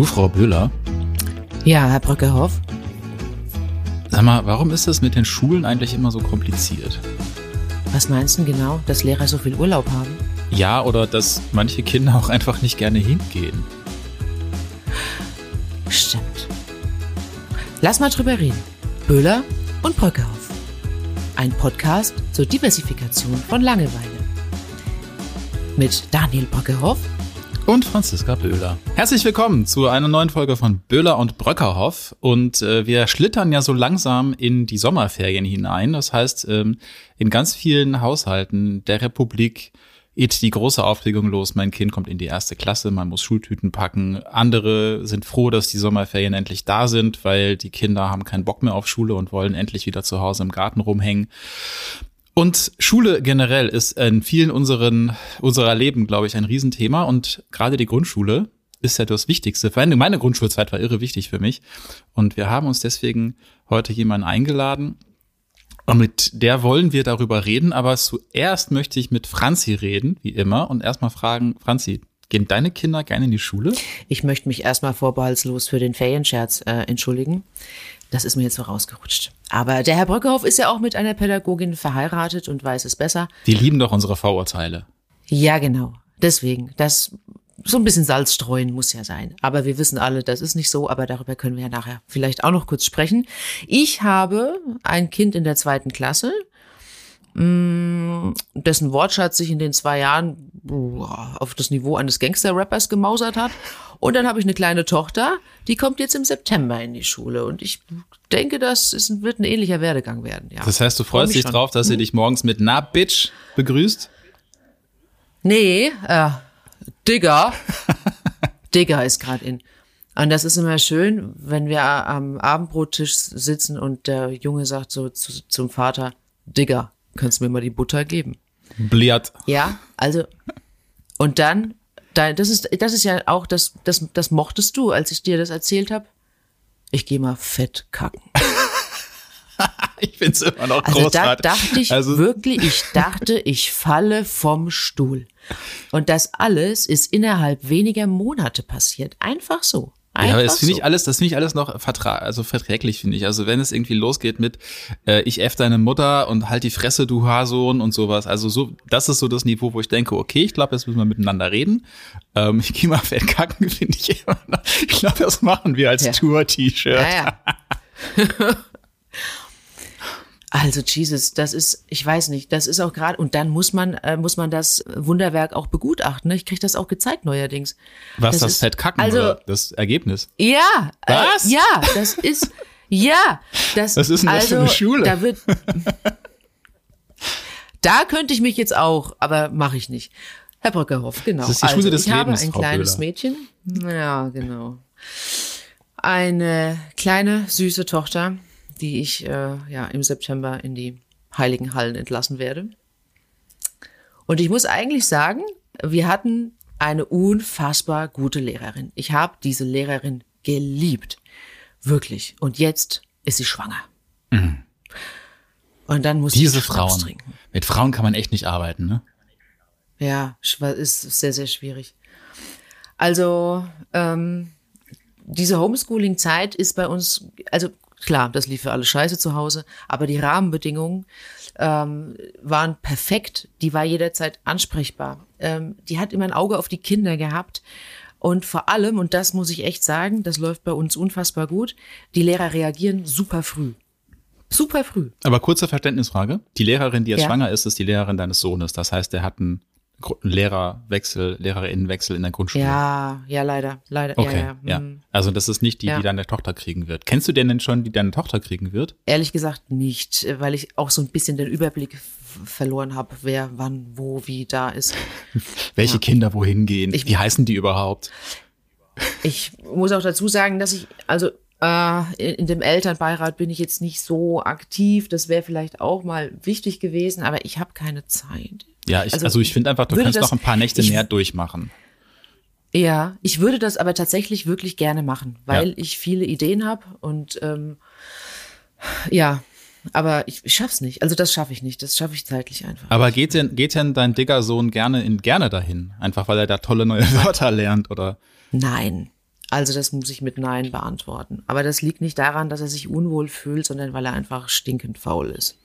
Du, Frau Böhler, Ja, Herr Brückehoff. sag mal, warum ist das mit den Schulen eigentlich immer so kompliziert? Was meinst du denn genau, dass Lehrer so viel Urlaub haben? Ja, oder dass manche Kinder auch einfach nicht gerne hingehen. Stimmt. Lass mal drüber reden. Böhler und Brückehoff. Ein Podcast zur Diversifikation von Langeweile. Mit Daniel Brückehoff Und Franziska Böhler. Herzlich willkommen zu einer neuen Folge von Böhler und Bröckerhoff. Und äh, wir schlittern ja so langsam in die Sommerferien hinein. Das heißt, ähm, in ganz vielen Haushalten der Republik geht die große Aufregung los. Mein Kind kommt in die erste Klasse, man muss Schultüten packen. Andere sind froh, dass die Sommerferien endlich da sind, weil die Kinder haben keinen Bock mehr auf Schule und wollen endlich wieder zu Hause im Garten rumhängen. Und Schule generell ist in vielen unseren, unserer Leben, glaube ich, ein Riesenthema. Und gerade die Grundschule ist ja das Wichtigste. Vor allem meine Grundschulzeit war irre wichtig für mich. Und wir haben uns deswegen heute jemanden eingeladen. Und mit der wollen wir darüber reden. Aber zuerst möchte ich mit Franzi reden, wie immer. Und erstmal fragen, Franzi, gehen deine Kinder gerne in die Schule? Ich möchte mich erstmal vorbehaltslos für den Ferienscherz äh, entschuldigen. Das ist mir jetzt so rausgerutscht. Aber der Herr Brückehoff ist ja auch mit einer Pädagogin verheiratet und weiß es besser. Die lieben doch unsere Vorurteile. Ja, genau. Deswegen, das so ein bisschen Salz streuen muss ja sein. Aber wir wissen alle, das ist nicht so, aber darüber können wir ja nachher vielleicht auch noch kurz sprechen. Ich habe ein Kind in der zweiten Klasse, mh, dessen Wortschatz sich in den zwei Jahren auf das Niveau eines Gangster-Rappers gemausert hat. Und dann habe ich eine kleine Tochter, die kommt jetzt im September in die Schule. Und ich denke, das ist, wird ein ähnlicher Werdegang werden. Ja. Das heißt, du Freu freust dich schon. drauf, dass sie dich morgens mit Na, Bitch begrüßt? Nee, äh, Digger. Digger ist gerade in. Und das ist immer schön, wenn wir am Abendbrottisch sitzen und der Junge sagt so zu, zum Vater, Digger, kannst du mir mal die Butter geben? Bliat. Ja, also, und dann, da, das ist, das ist ja auch, das, das, das mochtest du, als ich dir das erzählt habe. Ich gehe mal fett kacken. Ich find's immer noch Also da großartig. dachte ich Also- wirklich, ich dachte, ich falle vom Stuhl. Und das alles ist innerhalb weniger Monate passiert. Einfach so. Einfach Ja, aber das finde so. ich alles, das finde ich alles noch vertra also verträglich, finde ich. Also wenn es irgendwie losgeht mit äh, ich F deine Mutter und halt die Fresse, du Haarsohn und sowas. Also so, das ist so das Niveau, wo ich denke, okay, ich glaube, jetzt müssen wir miteinander reden. Ähm, ich gehe mal fett kacken, finde ich immer noch. Ich glaube, das machen wir als Ja. Tour-T-Shirt. Ja, ja. Also Jesus, das ist, ich weiß nicht, das ist auch gerade und dann muss man äh, muss man das Wunderwerk auch begutachten. Ne? Ich kriege das auch gezeigt neuerdings. Was Das das, ist- Fett kacken also- oder das Ergebnis? Ja, Was? Äh, ja, das ist ja, das Was ist denn das also, für eine Schule? Da wird Da könnte ich mich jetzt auch, aber mache ich nicht. Herr Brückerhoff, genau. Das ist die Schule also, des ich habe Lebens, ein Frau kleines Böhler. Mädchen. Ja, genau. Eine kleine süße Tochter, die ich äh, ja im September in die Heiligen Hallen entlassen werde. Und ich muss eigentlich sagen, wir hatten eine unfassbar gute Lehrerin. Ich habe diese Lehrerin geliebt. Wirklich. Und jetzt ist sie schwanger. Und dann muss Mhm. Diese ich Frauen. trinken. Mit Frauen kann man echt nicht arbeiten, ne? Ja, ist sehr, sehr schwierig. Also, ähm, diese Homeschooling-Zeit ist bei uns, also klar, das lief für alle scheiße zu Hause, aber die Rahmenbedingungen ähm, waren perfekt. Die war jederzeit ansprechbar. Ähm, die hat immer ein Auge auf die Kinder gehabt. Und vor allem, und das muss ich echt sagen, das läuft bei uns unfassbar gut, die Lehrer reagieren super früh. Super früh. Aber kurze Verständnisfrage. Die Lehrerin, die jetzt Ja. schwanger ist, ist die Lehrerin deines Sohnes. Das heißt, der hat einen Lehrerwechsel, Lehrerinnenwechsel in der Grundschule. Ja, ja, leider, leider. Okay, ja, ja. ja. mm. Also das ist nicht die, Ja. die deine Tochter kriegen wird. Kennst du denn denn schon, die deine Tochter kriegen wird? Ehrlich gesagt nicht, weil ich auch so ein bisschen den Überblick verloren habe, wer wann, wo, wie da ist. Welche Kinder wohin gehen? Ich- Wie heißen die überhaupt? Ich muss auch dazu sagen, dass ich, also äh, in, dem Elternbeirat bin ich jetzt nicht so aktiv. Das wäre vielleicht auch mal wichtig gewesen, aber ich habe keine Zeit. Ja, ich, also, Also, ich finde einfach, du kannst das- noch ein paar Nächte ich- mehr durchmachen. Ja, ich würde das aber tatsächlich wirklich gerne machen, weil Ja. ich viele Ideen habe und ähm, ja, aber ich, ich schaff's nicht. Also das schaffe ich nicht. Das schaffe ich zeitlich einfach. Aber geht denn, geht denn dein Diggersohn gerne in gerne dahin? Einfach weil er da tolle neue Wörter lernt oder? Nein. Also das muss ich mit Nein beantworten. Aber das liegt nicht daran, dass er sich unwohl fühlt, sondern weil er einfach stinkend faul ist.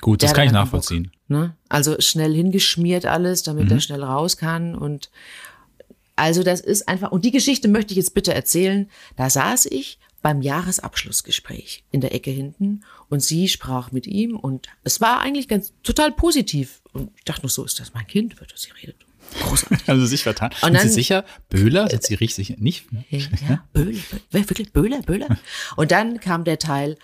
Gut, das kann ich nachvollziehen. Bock, ne? Also schnell hingeschmiert alles, damit Mhm. er schnell raus kann. Und also das ist einfach, und die Geschichte möchte ich jetzt bitte erzählen. Da saß ich beim Jahresabschlussgespräch in der Ecke hinten und sie sprach mit ihm und es war eigentlich ganz total positiv. Und ich dachte nur so, ist das mein Kind, wird das sie redet. Großartig. Haben Sie sich vertan? Und Sind Sie dann- sicher? Böhler? Sind Sie richtig? Nicht? ne? Ja, Böhle, Böhle, wirklich Böhle, Böhle. Und dann kam der Teil,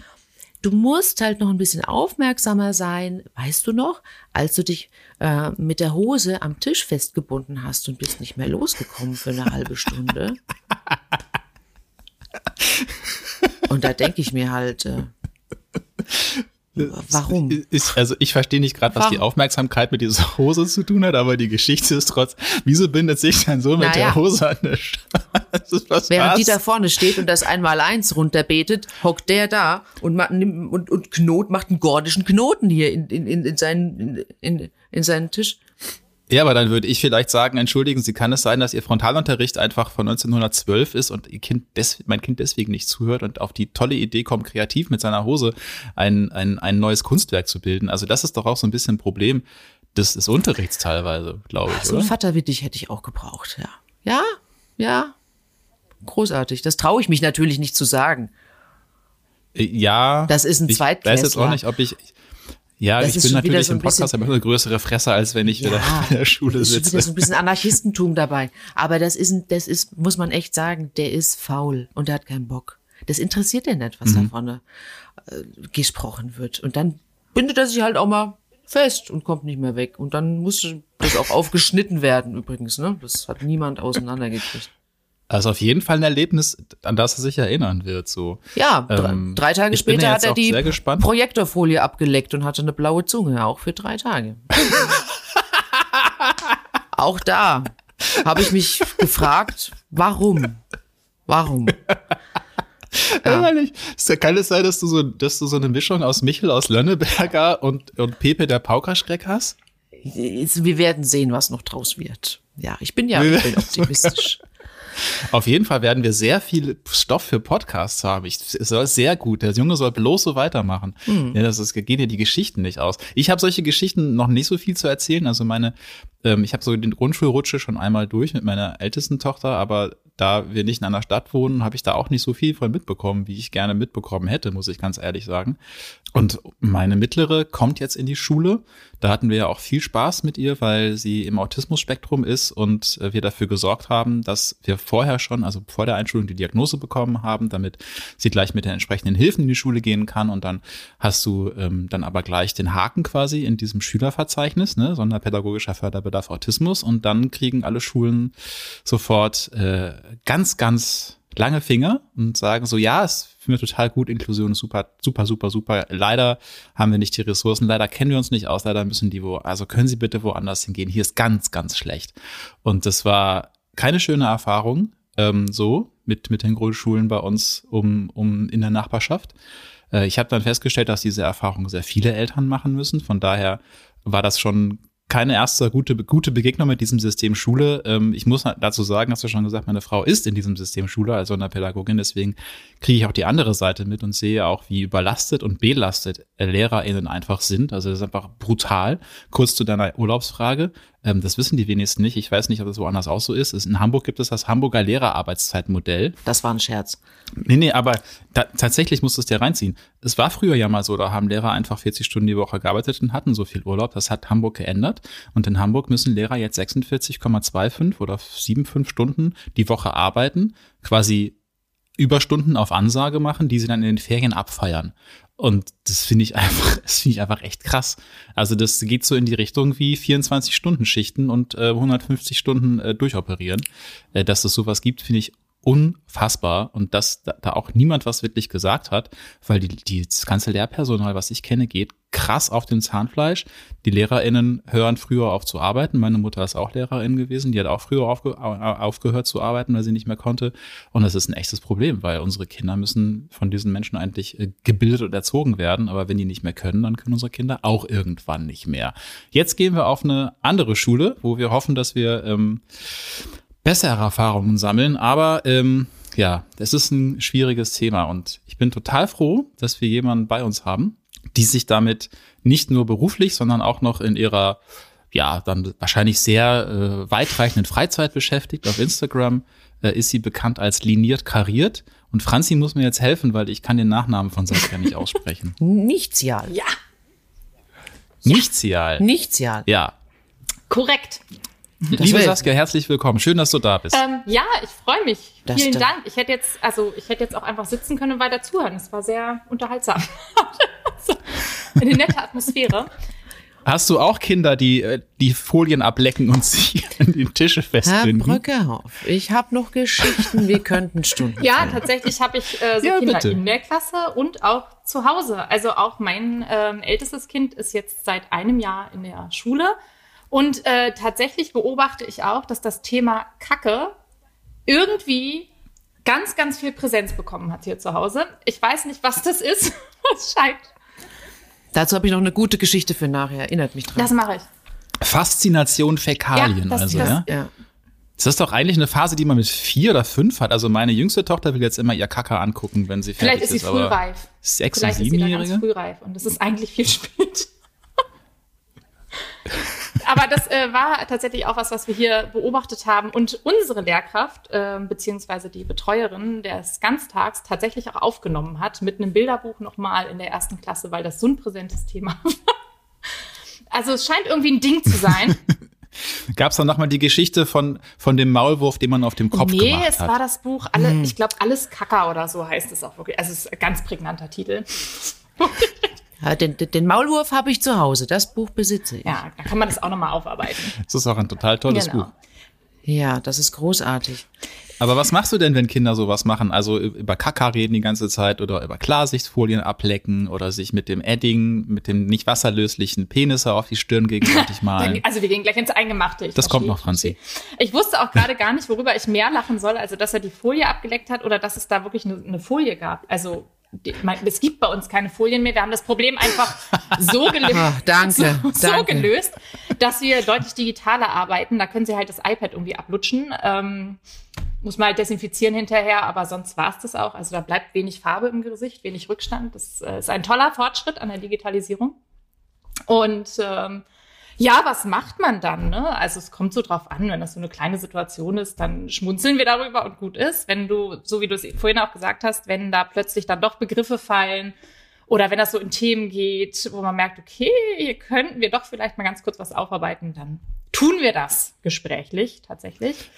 du musst halt noch ein bisschen aufmerksamer sein, weißt du noch, als du dich äh, mit der Hose am Tisch festgebunden hast und bist nicht mehr losgekommen für eine halbe Stunde. Und da denke ich mir halt, äh, warum? Ist, also ich verstehe nicht gerade, was die Warum? Aufmerksamkeit mit dieser Hose zu tun hat, aber die Geschichte ist trotz. Wieso bindet sich dein Sohn mit Naja. der Hose an der Straße? Was Während war's? die da vorne steht und das Einmaleins runterbetet, hockt der da und, und, und Knot, macht einen gordischen Knoten hier in, in, in, in, seinen, in, in, in seinen Tisch. Ja, aber dann würde ich vielleicht sagen, entschuldigen Sie, kann es sein, dass Ihr Frontalunterricht einfach von 1912 ist und Ihr Kind des, mein Kind deswegen nicht zuhört und auf die tolle Idee kommt, kreativ mit seiner Hose ein, ein, ein neues Kunstwerk zu bilden? Also das ist doch auch so ein bisschen ein Problem des, des Unterrichts teilweise, glaube ich, So ein oder? Vaterwittig hätte ich auch gebraucht, ja. Ja, ja. Großartig. Das traue ich mich natürlich nicht zu sagen. Äh, Ja. Das ist ein Ich weiß jetzt Zweitklässler. auch nicht, ob ich. Ja, Das ich ist bin natürlich so im Podcast bisschen- eine größere Fresse, als wenn ich wieder in der Schule ist schon wieder sitze. so ein bisschen Anarchistentum dabei. Aber das ist, das ist, muss man echt sagen, der ist faul und der hat keinen Bock. Das interessiert den nicht, was Mhm. da vorne äh, gesprochen wird. Und dann bindet er sich halt auch mal fest und kommt nicht mehr weg. Und dann muss das auch aufgeschnitten werden übrigens. Ne? Das hat niemand auseinandergekriegt. Also auf jeden Fall ein Erlebnis, an das er sich erinnern wird. So. Ja, Ähm, drei Tage später ja hat er die. Projektorfolie abgeleckt und hatte eine blaue Zunge, auch für drei Tage. auch da habe ich mich gefragt, warum? Warum? Ehrlich, ist- kann es sein, dass du so, dass du so eine Mischung aus Michel aus Lönneberger und, und Pepe der Paukerschreck hast? Wir werden sehen, was noch draus wird. Ja, ich bin ja ich bin optimistisch. Auf jeden Fall werden wir sehr viel Stoff für Podcasts haben. Ich, es soll sehr gut. Der Junge soll bloß so weitermachen. Hm. Ja, das ist, gehen ja die Geschichten nicht aus. Ich habe solche Geschichten noch nicht so viel zu erzählen. Also meine, ähm, ich habe so den Grundschulrutsche schon einmal durch mit meiner ältesten Tochter, aber da wir nicht in einer Stadt wohnen, habe ich da auch nicht so viel von mitbekommen, wie ich gerne mitbekommen hätte, muss ich ganz ehrlich sagen. Und meine mittlere kommt jetzt in die Schule. Da hatten wir ja auch viel Spaß mit ihr, weil sie im Autismus-Spektrum ist und äh, wir dafür gesorgt haben, dass wir vorher schon, also vor der Einschulung, die Diagnose bekommen haben, damit sie gleich mit den entsprechenden Hilfen in die Schule gehen kann. Und dann hast du ähm, dann aber gleich den Haken quasi in diesem Schülerverzeichnis, ne, sonderpädagogischer Förderbedarf Autismus. Und dann kriegen alle Schulen sofort äh, ganz, ganz lange Finger und sagen so, ja, es finden wir total gut, Inklusion ist super, super, super, super. Leider haben wir nicht die Ressourcen, leider kennen wir uns nicht aus, leider müssen die wo, also können Sie bitte woanders hingehen. Hier ist ganz, ganz schlecht. Und das war keine schöne Erfahrung, ähm, so mit, mit den Grundschulen bei uns um, um in der Nachbarschaft. Äh, ich habe dann festgestellt, dass diese Erfahrung sehr viele Eltern machen müssen. Von daher war das schon keine erste gute, gute Begegnung mit diesem System Schule. Ähm, ich muss dazu sagen, hast du schon gesagt, meine Frau ist in diesem System Schule, also in der Pädagogin. Deswegen kriege ich auch die andere Seite mit und sehe auch, wie überlastet und belastet LehrerInnen einfach sind. Also das ist einfach brutal. Kurz zu deiner Urlaubsfrage. Ähm, das wissen die wenigsten nicht. Ich weiß nicht, ob das woanders auch so ist. In Hamburg gibt es das Hamburger Lehrerarbeitszeitmodell. Das war ein Scherz. Nee, nee, aber ta tatsächlich musst du es dir reinziehen. Es war früher ja mal so, da haben Lehrer einfach 40 Stunden die Woche gearbeitet und hatten so viel Urlaub. Das hat Hamburg geändert. Und in Hamburg müssen Lehrer jetzt 46,25 oder 75 Stunden die Woche arbeiten, quasi Überstunden auf Ansage machen, die sie dann in den Ferien abfeiern. Und das finde ich einfach, das finde ich einfach echt krass. Also das geht so in die Richtung wie 24 Stunden Schichten und äh, 150 Stunden äh, durchoperieren. Äh, dass es sowas gibt, finde ich unfassbar und dass da, auch niemand was wirklich gesagt hat, weil die, die, das ganze Lehrpersonal, was ich kenne, geht krass auf dem Zahnfleisch. Die LehrerInnen hören früher auf zu arbeiten. Meine Mutter ist auch Lehrerin gewesen. Die hat auch früher aufge, au- aufgehört zu arbeiten, weil sie nicht mehr konnte. Und das ist ein echtes Problem, weil unsere Kinder müssen von diesen Menschen eigentlich äh, gebildet und erzogen werden. Aber wenn die nicht mehr können, dann können unsere Kinder auch irgendwann nicht mehr. Jetzt gehen wir auf eine andere Schule, wo wir hoffen, dass wir ähm, bessere Erfahrungen sammeln. Aber ähm, ja, es ist ein schwieriges Thema und ich bin total froh, dass wir jemanden bei uns haben, die sich damit nicht nur beruflich, sondern auch noch in ihrer, ja, dann wahrscheinlich sehr äh, weitreichenden Freizeit beschäftigt. Auf Instagram äh, ist sie bekannt als liniert kariert. Und Franzi muss mir jetzt helfen, weil ich kann den Nachnamen von Saskia nicht aussprechen. Nichtsial. Ja, Nichtsial. Nichtsial. Ja. korrekt. Liebe wär- Saskia, herzlich willkommen. Schön, dass du da bist. Ähm, ja, ich freue mich. Das Vielen. Dank. Ich hätte jetzt, also ich hätte jetzt auch einfach sitzen können und weiter zuhören. Es war sehr unterhaltsam. Eine nette Atmosphäre. Hast du auch Kinder, die äh, die Folien ablecken und sich an den Tische Herr festbinden? Bröckerhoff, ich habe noch Geschichten, wir könnten Stunden. Ja, füllen. tatsächlich habe ich äh, so Ja, Kinder bitte. in der Klasse und auch zu Hause. Also auch mein ähm, ältestes Kind ist jetzt seit einem Jahr in der Schule. Und äh, tatsächlich beobachte ich auch, dass das Thema Kacke irgendwie ganz, ganz viel Präsenz bekommen hat hier zu Hause. Ich weiß nicht, was das ist. Es scheint. Dazu habe ich noch eine gute Geschichte für nachher. Erinnert mich dran. Das mache ich. Faszination Fäkalien, Ja, das- also, das- ja? ja. Das ist doch eigentlich eine Phase, die man mit vier oder fünf hat. Also meine jüngste Tochter will jetzt immer ihr Kacker angucken, wenn sie fertig Vielleicht ist sie frühreif. Sechs- und Vielleicht ist sie siebenjährige? frühreif und es ist eigentlich viel spät. Aber das äh, war tatsächlich auch was, was wir hier beobachtet haben und unsere Lehrkraft äh, beziehungsweise die Betreuerin des Ganztags tatsächlich auch aufgenommen hat mit einem Bilderbuch nochmal in der ersten Klasse, weil das so ein präsentes Thema war. Also es scheint irgendwie ein Ding zu sein. Gab es dann nochmal die Geschichte von, von dem Maulwurf, den man auf dem Kopf nee, gemacht es hat? war das Buch, alle, ich glaube, alles Kacker oder so heißt es auch wirklich. Also es ist ein ganz prägnanter Titel. Ja, den, den den Maulwurf habe ich zu Hause. Das Buch besitze ich. Ja, da kann man das auch nochmal aufarbeiten. Das ist auch ein total tolles Genau. Buch. Ja, das ist großartig. Aber was machst du denn, wenn Kinder sowas machen? Also über Kaka reden die ganze Zeit oder über Klarsichtfolien ablecken oder sich mit dem Edding, mit dem nicht wasserlöslichen Penisse auf die Stirn gegenseitig malen? Also wir gehen gleich ins Eingemachte. Ich Das kommt verstehe, noch, Franzi. ich wusste auch gerade gar nicht, worüber ich mehr lachen soll, also dass er die Folie abgeleckt hat oder dass es da wirklich eine, eine Folie gab. Also es gibt bei uns keine Folien mehr. Wir haben das Problem einfach so gelöst, Ah, danke, so, so danke. gelöst, dass wir deutlich digitaler arbeiten. Da können sie halt das iPad irgendwie ablutschen. Ähm, muss man halt desinfizieren hinterher, aber sonst war es das auch. Also da bleibt wenig Farbe im Gesicht, wenig Rückstand. Das äh, ist ein toller Fortschritt an der Digitalisierung. Und ähm, ja, was macht man dann? Ne? Also es kommt so drauf an, wenn das so eine kleine Situation ist, dann schmunzeln wir darüber und gut ist. Wenn du, so wie du es vorhin auch gesagt hast, wenn da plötzlich dann doch Begriffe fallen oder wenn das so in Themen geht, wo man merkt, okay, hier könnten wir doch vielleicht mal ganz kurz was aufarbeiten, dann tun wir das gesprächlich tatsächlich.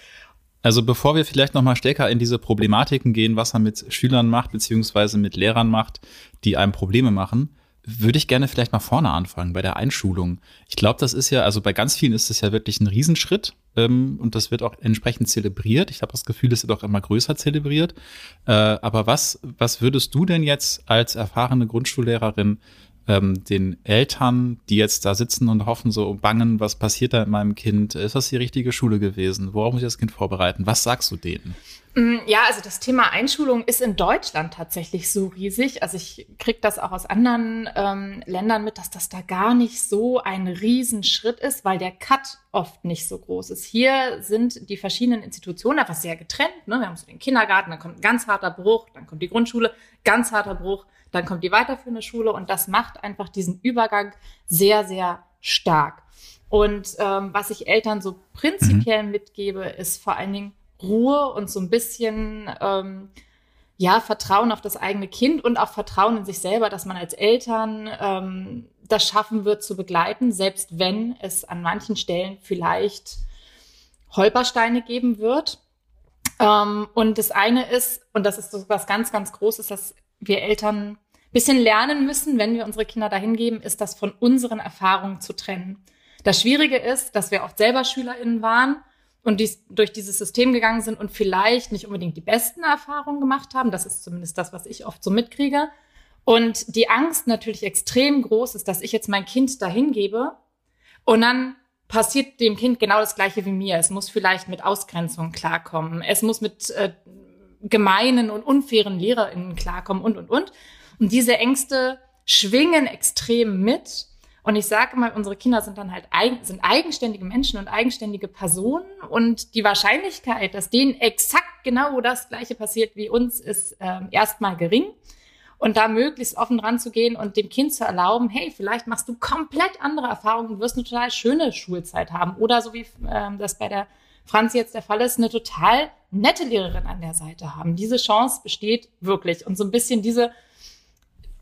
Also bevor wir vielleicht noch mal stärker in diese Problematiken gehen, was man mit Schülern macht, beziehungsweise mit Lehrern macht, die einem Probleme machen, würde ich gerne vielleicht mal vorne anfangen, bei der Einschulung. Ich glaube, das ist ja, also bei ganz vielen ist das ja wirklich ein Riesenschritt ähm, und das wird auch entsprechend zelebriert. Ich habe das Gefühl, es wird auch immer größer zelebriert. Äh, aber was, was würdest du denn jetzt als erfahrene Grundschullehrerin ähm, den Eltern, die jetzt da sitzen und hoffen, so bangen, was passiert da mit meinem Kind? Ist das die richtige Schule gewesen? Worauf muss ich das Kind vorbereiten? Was sagst du denen? Ja, also das Thema Einschulung ist in Deutschland tatsächlich so riesig. Also ich kriege das auch aus anderen ähm, Ländern mit, dass das da gar nicht so ein Riesenschritt ist, weil der Cut oft nicht so groß ist. Hier sind die verschiedenen Institutionen einfach sehr getrennt. Ne? Wir haben so den Kindergarten, dann kommt ein ganz harter Bruch, dann kommt die Grundschule, ganz harter Bruch, dann kommt die weiterführende Schule und das macht einfach diesen Übergang sehr, sehr stark. Und ähm, was ich Eltern so prinzipiell mitgebe, ist vor allen Dingen Ruhe und so ein bisschen ähm, ja Vertrauen auf das eigene Kind und auch Vertrauen in sich selber, dass man als Eltern ähm, das schaffen wird zu begleiten, selbst wenn es an manchen Stellen vielleicht Holpersteine geben wird. Ähm, und das eine ist, und das ist so was ganz, ganz Großes, dass wir Eltern bisschen lernen müssen, wenn wir unsere Kinder dahin geben, ist das von unseren Erfahrungen zu trennen. Das Schwierige ist, dass wir oft selber SchülerInnen waren und dies, durch dieses System gegangen sind und vielleicht nicht unbedingt die besten Erfahrungen gemacht haben. Das ist zumindest das, was ich oft so mitkriege. Und die Angst natürlich extrem groß ist, dass ich jetzt mein Kind dahin gebe und dann passiert dem Kind genau das Gleiche wie mir. Es muss vielleicht mit Ausgrenzung klarkommen. Es muss mit äh, gemeinen und unfairen LehrerInnen klarkommen und, und, und. Und diese Ängste schwingen extrem mit. Und ich sage mal, unsere Kinder sind dann halt eigen, sind eigenständige Menschen und eigenständige Personen. Und die Wahrscheinlichkeit, dass denen exakt genau das Gleiche passiert wie uns, ist äh, erstmal gering. Und da möglichst offen dran zu gehen und dem Kind zu erlauben, hey, vielleicht machst du komplett andere Erfahrungen und wirst eine total schöne Schulzeit haben. Oder so wie ähm, das bei der Franz jetzt der Fall ist, eine total nette Lehrerin an der Seite haben. Diese Chance besteht wirklich. Und so ein bisschen diese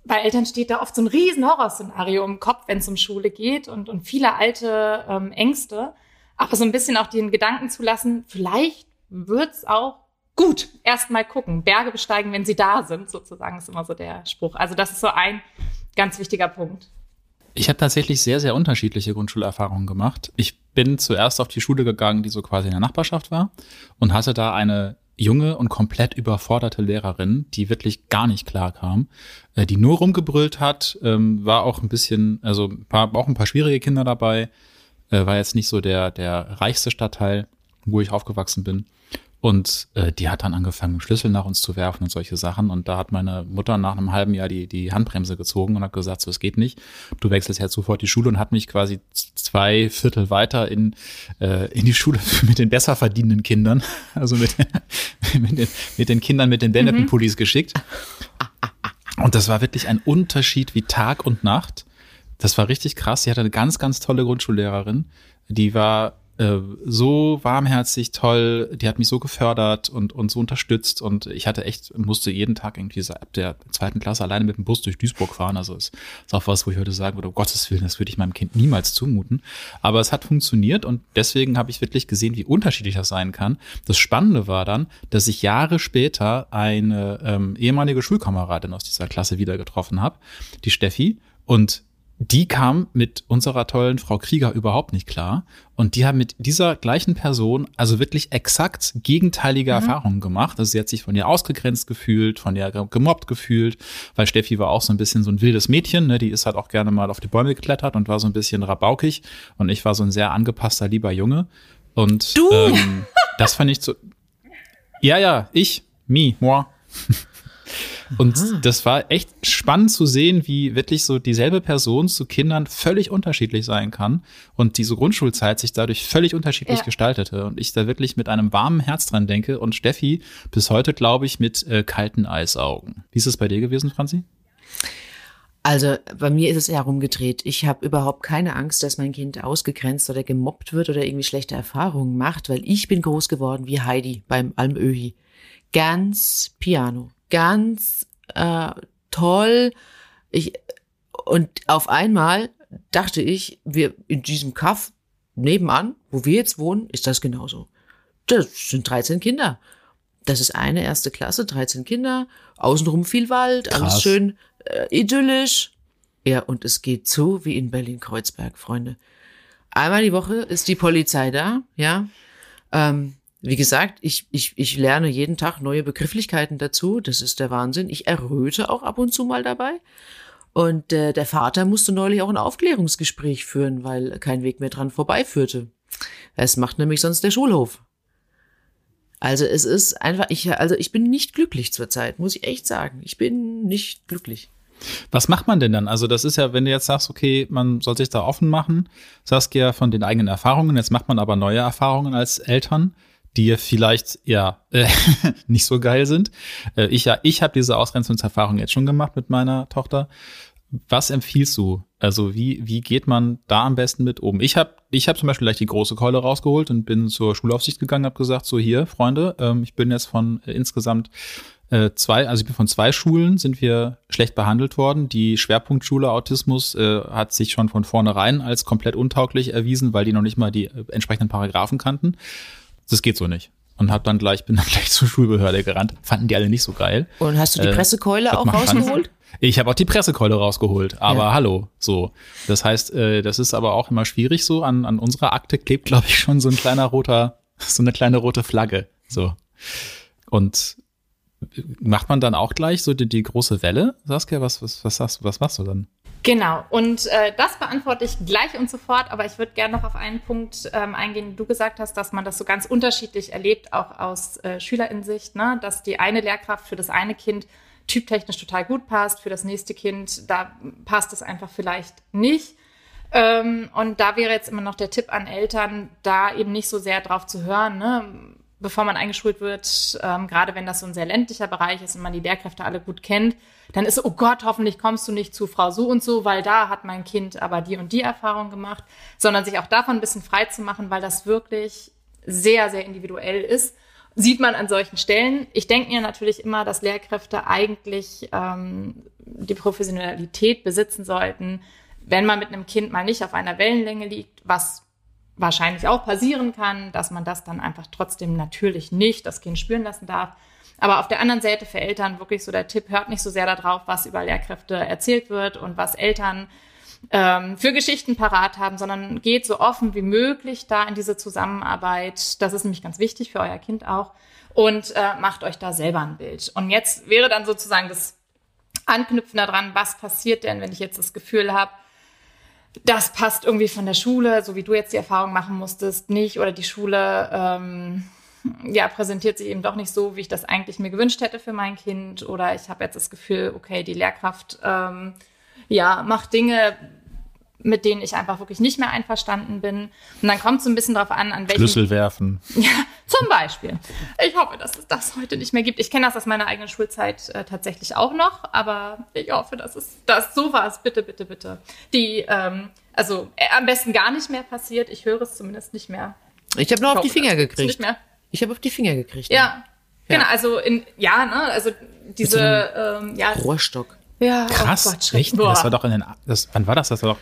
bei Eltern steht da oft so ein riesen Horrorszenario im Kopf, wenn es um Schule geht und, und viele alte ähm, Ängste. Aber so ein bisschen auch den Gedanken zu lassen, vielleicht wird's auch gut. Erst mal gucken, Berge besteigen, wenn sie da sind, sozusagen, ist immer so der Spruch. Also das ist so ein ganz wichtiger Punkt. Ich habe tatsächlich sehr, sehr unterschiedliche Grundschulerfahrungen gemacht. Ich bin zuerst auf die Schule gegangen, die so quasi in der Nachbarschaft war und hatte da eine junge und komplett überforderte Lehrerin, die wirklich gar nicht klar kam, äh, die nur rumgebrüllt hat, ähm, war auch ein bisschen, also war auch ein paar schwierige Kinder dabei, äh, war jetzt nicht so der, der reichste Stadtteil, wo ich aufgewachsen bin. Und äh, die hat dann angefangen, Schlüssel nach uns zu werfen und solche Sachen. Und da hat meine Mutter nach einem halben Jahr die, die Handbremse gezogen und hat gesagt, so, es geht nicht. Du wechselst jetzt sofort die Schule und hat mich quasi zwei Viertel weiter in, äh, in die Schule mit den besser verdienenden Kindern, also mit, mit, den, mit den Kindern mit den Benetton-Pullis mhm. geschickt. Und das war wirklich ein Unterschied wie Tag und Nacht. Das war richtig krass. Sie hatte eine ganz, ganz tolle Grundschullehrerin. Die war äh, so warmherzig, toll, die hat mich so gefördert und, und so unterstützt und ich hatte echt, musste jeden Tag irgendwie ab der zweiten Klasse alleine mit dem Bus durch Duisburg fahren. Also ist, ist auch was, wo ich heute sagen würde, um Gottes Willen, das würde ich meinem Kind niemals zumuten. Aber es hat funktioniert und deswegen habe ich wirklich gesehen, wie unterschiedlich das sein kann. Das Spannende war dann, dass ich Jahre später eine ähm, ehemalige Schulkameradin aus dieser Klasse wieder getroffen habe, die Steffi. Und die kam mit unserer tollen Frau Krieger überhaupt nicht klar. Und die haben mit dieser gleichen Person also wirklich exakt gegenteilige mhm. Erfahrungen gemacht. Also sie hat sich von ihr ausgegrenzt gefühlt, von ihr gemobbt gefühlt, weil Steffi war auch so ein bisschen so ein wildes Mädchen, ne? die ist halt auch gerne mal auf die Bäume geklettert und war so ein bisschen rabaukig. Und ich war so ein sehr angepasster, lieber Junge. Und du? Ähm, das fand ich so. Ja, ja, ich, me, moi. Und Aha. das war echt spannend zu sehen, wie wirklich so dieselbe Person zu Kindern völlig unterschiedlich sein kann und diese Grundschulzeit sich dadurch völlig unterschiedlich ja. gestaltete. Und ich da wirklich mit einem warmen Herz dran denke und Steffi bis heute, glaube ich, mit äh, kalten Eisaugen. Wie ist es bei dir gewesen, Franzi? Also bei mir ist es eher rumgedreht. Ich habe überhaupt keine Angst, dass mein Kind ausgegrenzt oder gemobbt wird oder irgendwie schlechte Erfahrungen macht, weil ich bin groß geworden wie Heidi beim Almöhi. Ganz piano ganz äh, toll. Ich, und auf einmal dachte ich, wir in diesem Kaff nebenan, wo wir jetzt wohnen, ist das genauso. Das sind 13 Kinder. Das ist eine erste Klasse, 13 Kinder, außenrum viel Wald, Krass. alles schön äh, idyllisch. Ja, und es geht so wie in Berlin-Kreuzberg, Freunde. Einmal die Woche ist die Polizei da, ja. Ähm, wie gesagt, ich, ich, ich lerne jeden Tag neue Begrifflichkeiten dazu. Das ist der Wahnsinn. Ich erröte auch ab und zu mal dabei. Und äh, der Vater musste neulich auch ein Aufklärungsgespräch führen, weil kein Weg mehr dran vorbeiführte. Es macht nämlich sonst der Schulhof. Also es ist einfach, ich, also ich bin nicht glücklich zurzeit, muss ich echt sagen. Ich bin nicht glücklich. Was macht man denn dann? Also das ist ja, wenn du jetzt sagst, okay, man soll sich da offen machen, sagst ja von den eigenen Erfahrungen, jetzt macht man aber neue Erfahrungen als Eltern die vielleicht ja äh, nicht so geil sind. Äh, ich ja, ich habe diese Ausgrenzungserfahrung jetzt schon gemacht mit meiner Tochter. Was empfiehlst du? Also wie wie geht man da am besten mit um? Ich habe ich habe zum Beispiel gleich die große Keule rausgeholt und bin zur Schulaufsicht gegangen, habe gesagt, so hier Freunde, ähm, ich bin jetzt von äh, insgesamt äh, zwei, also ich bin von zwei Schulen sind wir schlecht behandelt worden. Die Schwerpunktschule Autismus äh, hat sich schon von vornherein als komplett untauglich erwiesen, weil die noch nicht mal die äh, entsprechenden Paragraphen kannten das geht so nicht. Und hab dann gleich, bin dann gleich zur Schulbehörde gerannt. Fanden die alle nicht so geil. Und hast du die äh, Pressekeule äh, auch rausgeholt? Ich habe auch die Pressekeule rausgeholt, aber ja. hallo, so. Das heißt, äh, das ist aber auch immer schwierig so. An, an unserer Akte klebt, glaube ich, schon so ein kleiner roter, so eine kleine rote Flagge. So. Und macht man dann auch gleich so die, die große Welle? Saskia, was, was, was sagst du, was machst du dann? Genau, und äh, das beantworte ich gleich und sofort, aber ich würde gerne noch auf einen Punkt ähm, eingehen, du gesagt hast, dass man das so ganz unterschiedlich erlebt, auch aus äh, Schülerinsicht, ne? dass die eine Lehrkraft für das eine Kind typtechnisch total gut passt, für das nächste Kind, da passt es einfach vielleicht nicht. Ähm, und da wäre jetzt immer noch der Tipp an Eltern, da eben nicht so sehr drauf zu hören, ne? bevor man eingeschult wird, ähm, gerade wenn das so ein sehr ländlicher Bereich ist und man die Lehrkräfte alle gut kennt, dann ist, oh Gott, hoffentlich kommst du nicht zu Frau so und so, weil da hat mein Kind aber die und die Erfahrung gemacht, sondern sich auch davon ein bisschen frei zu machen, weil das wirklich sehr, sehr individuell ist. Sieht man an solchen Stellen. Ich denke mir natürlich immer, dass Lehrkräfte eigentlich ähm, die Professionalität besitzen sollten, wenn man mit einem Kind mal nicht auf einer Wellenlänge liegt, was wahrscheinlich auch passieren kann, dass man das dann einfach trotzdem natürlich nicht das Kind spüren lassen darf. Aber auf der anderen Seite für Eltern wirklich so der Tipp, hört nicht so sehr darauf, was über Lehrkräfte erzählt wird und was Eltern ähm, für Geschichten parat haben, sondern geht so offen wie möglich da in diese Zusammenarbeit. Das ist nämlich ganz wichtig für euer Kind auch. Und äh, macht euch da selber ein Bild. Und jetzt wäre dann sozusagen das Anknüpfen daran, was passiert denn, wenn ich jetzt das Gefühl habe, das passt irgendwie von der Schule, so wie du jetzt die Erfahrung machen musstest, nicht oder die Schule ähm, ja präsentiert sich eben doch nicht so, wie ich das eigentlich mir gewünscht hätte für mein Kind oder ich habe jetzt das Gefühl, okay, die Lehrkraft ähm, ja macht Dinge, mit denen ich einfach wirklich nicht mehr einverstanden bin. Und dann kommt es so ein bisschen darauf an, an welchen... Schlüssel werfen. Ja, zum Beispiel. Ich hoffe, dass es das heute nicht mehr gibt. Ich kenne das aus meiner eigenen Schulzeit äh, tatsächlich auch noch, aber ich hoffe, dass es dass sowas, bitte, bitte, bitte, die, ähm, also äh, am besten gar nicht mehr passiert. Ich höre es zumindest nicht mehr. Ich habe nur auf die Finger das gekriegt. Nicht mehr. Ich habe auf die Finger gekriegt. Ja. Genau, also in, ja, ne, also diese, ähm, ja. Rohrstock. Ja, Krass, oh Gott, echt? Boah. Das war doch in den, das, wann war das? Das war doch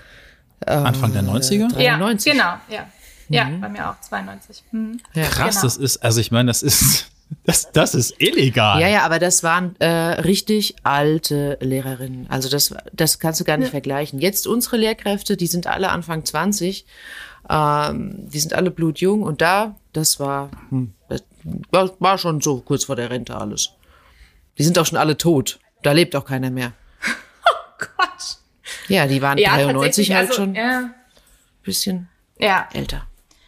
Anfang der 90er? Ja, 93. genau, ja. Ja, bei mir auch 92. Hm. Ja. Krass, Genau. das ist, also ich meine, das ist, das, das ist illegal. Ja, ja, aber das waren äh, richtig alte Lehrerinnen. Also das, das kannst du gar nicht vergleichen. Jetzt unsere Lehrkräfte, die sind alle Anfang 20, ähm, die sind alle blutjung und da, das war, hm, war, war schon so kurz vor der Rente alles. Die sind auch schon alle tot. Da lebt auch keiner mehr. Gott. Ja, die waren Ja, 93 tatsächlich, halt also, schon ein Ja, bisschen ja. älter.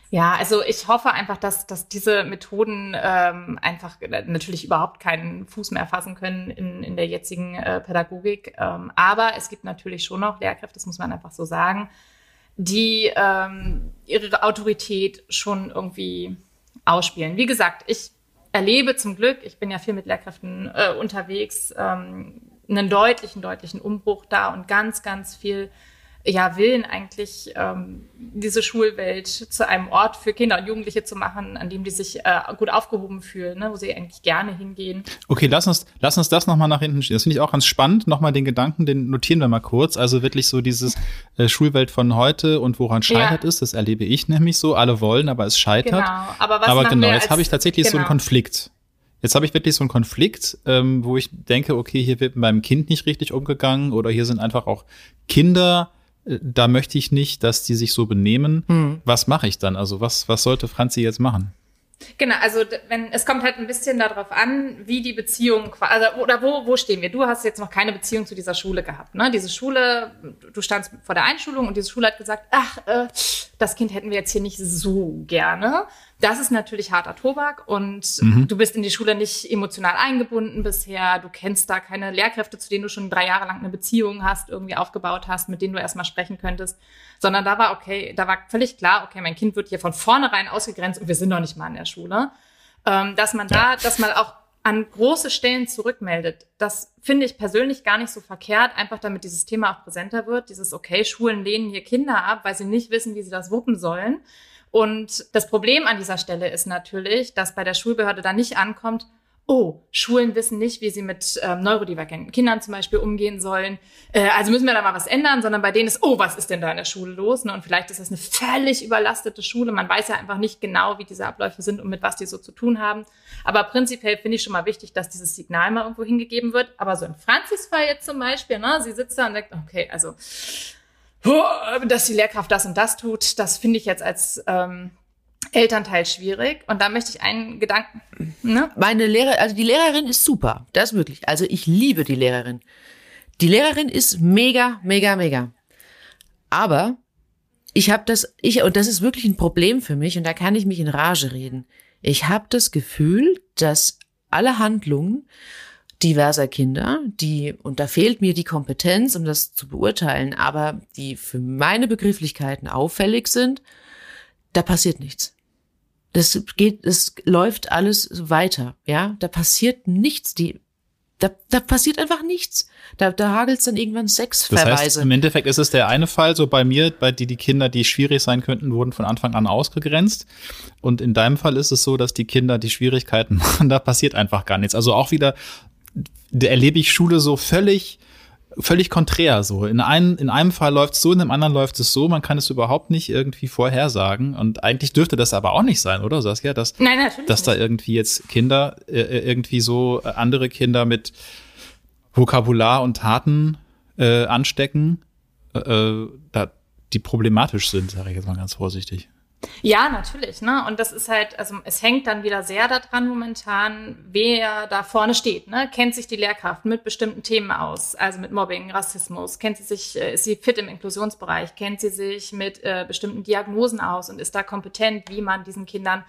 Ja, also ich hoffe einfach, dass, dass diese Methoden ähm, einfach natürlich überhaupt keinen Fuß mehr fassen können in, in der jetzigen äh, Pädagogik. Ähm, aber es gibt natürlich schon noch Lehrkräfte, das muss man einfach so sagen, die ähm, ihre Autorität schon irgendwie ausspielen. Wie gesagt, ich erlebe zum Glück, ich bin ja viel mit Lehrkräften äh, unterwegs, ähm, einen deutlichen, deutlichen Umbruch da und ganz, ganz viel ja, Willen eigentlich, ähm, diese Schulwelt zu einem Ort für Kinder und Jugendliche zu machen, an dem die sich äh, gut aufgehoben fühlen, ne, wo sie eigentlich gerne hingehen. Okay, lass uns, lass uns das nochmal nach hinten schieben. Das finde ich auch ganz spannend. Nochmal den Gedanken, den notieren wir mal kurz. Also wirklich so dieses äh, Schulwelt von heute und woran scheitert Ja. ist, das erlebe ich nämlich so. Alle wollen, aber es scheitert. Genau. Aber was aber genau, jetzt habe ich tatsächlich so einen genau. Konflikt. Jetzt habe ich wirklich so einen Konflikt, ähm, wo ich denke, okay, hier wird mit meinem Kind nicht richtig umgegangen oder hier sind einfach auch Kinder, da möchte ich nicht, dass die sich so benehmen. Hm. Was mache ich dann? Also was, was sollte Franzi jetzt machen? Genau, also wenn es kommt halt ein bisschen darauf an, wie die Beziehung, also oder wo wo stehen wir? Du hast jetzt noch keine Beziehung zu dieser Schule gehabt, ne? Diese Schule, du standst vor der Einschulung und diese Schule hat gesagt, ach, äh, das Kind hätten wir jetzt hier nicht so gerne. Das ist natürlich harter Tobak und du bist in die Schule nicht emotional eingebunden bisher. Du kennst da keine Lehrkräfte, zu denen du schon drei Jahre lang eine Beziehung hast, irgendwie aufgebaut hast, mit denen du erstmal sprechen könntest. Sondern da war okay, da war völlig klar, okay, mein Kind wird hier von vornherein ausgegrenzt und wir sind noch nicht mal in der Schule. Ähm, dass man da, dass man auch an große Stellen zurückmeldet. Das finde ich persönlich gar nicht so verkehrt, einfach damit dieses Thema auch präsenter wird. Dieses, okay, Schulen lehnen hier Kinder ab, weil sie nicht wissen, wie sie das wuppen sollen. Und das Problem an dieser Stelle ist natürlich, dass bei der Schulbehörde da nicht ankommt, oh, Schulen wissen nicht, wie sie mit ähm, neurodivergenten Kindern zum Beispiel umgehen sollen. Äh, also müssen wir da mal was ändern, sondern bei denen ist, oh, was ist denn da in der Schule los? Ne? Und vielleicht ist das eine völlig überlastete Schule. Man weiß ja einfach nicht genau, wie diese Abläufe sind und mit was die so zu tun haben. Aber prinzipiell finde ich schon mal wichtig, dass dieses Signal mal irgendwo hingegeben wird. Aber so in Franzis Fall jetzt zum Beispiel, ne, sie sitzt da und sagt, okay, also oh, dass die Lehrkraft das und das tut, das finde ich jetzt als ähm, Elternteil schwierig. Und da möchte ich einen Gedanken, ne? Meine Lehrer, also die Lehrerin ist super. Das wirklich. Also ich liebe die Lehrerin. Die Lehrerin ist mega, mega, mega. Aber ich habe das, ich, und das ist wirklich ein Problem für mich, und da kann ich mich in Rage reden. Ich habe das Gefühl, dass alle Handlungen diverser Kinder, die, und da fehlt mir die Kompetenz, um das zu beurteilen, aber die für meine Begrifflichkeiten auffällig sind, da passiert nichts. Das geht, es läuft alles weiter, ja. Da passiert nichts. Die da, da passiert einfach nichts. Da, da hagelt es dann irgendwann Sexverweise. Das heißt, im Endeffekt ist es der eine Fall, so bei mir, bei die die Kinder, die schwierig sein könnten, wurden von Anfang an ausgegrenzt. Und in deinem Fall ist es so, dass die Kinder die Schwierigkeiten machen, da passiert einfach gar nichts. Also auch wieder da erlebe ich Schule so völlig völlig konträr so. In einem, in einem Fall läuft es so, in dem anderen läuft es so. Man kann es überhaupt nicht irgendwie vorhersagen. Und eigentlich dürfte das aber auch nicht sein, oder Saskia? Dass, Nein, dass da irgendwie jetzt Kinder, äh, äh, irgendwie so äh, andere Kinder mit Vokabular und Taten äh, anstecken, äh, äh da, die problematisch sind, sage ich jetzt mal ganz vorsichtig. Ja, natürlich. Ne? Und das ist halt, also es hängt dann wieder sehr daran momentan, wer da vorne steht. Ne? Kennt sich die Lehrkraft mit bestimmten Themen aus, also mit Mobbing, Rassismus? Kennt sie sich, äh, ist sie fit im Inklusionsbereich? Kennt sie sich mit äh, bestimmten Diagnosen aus und ist da kompetent, wie man diesen Kindern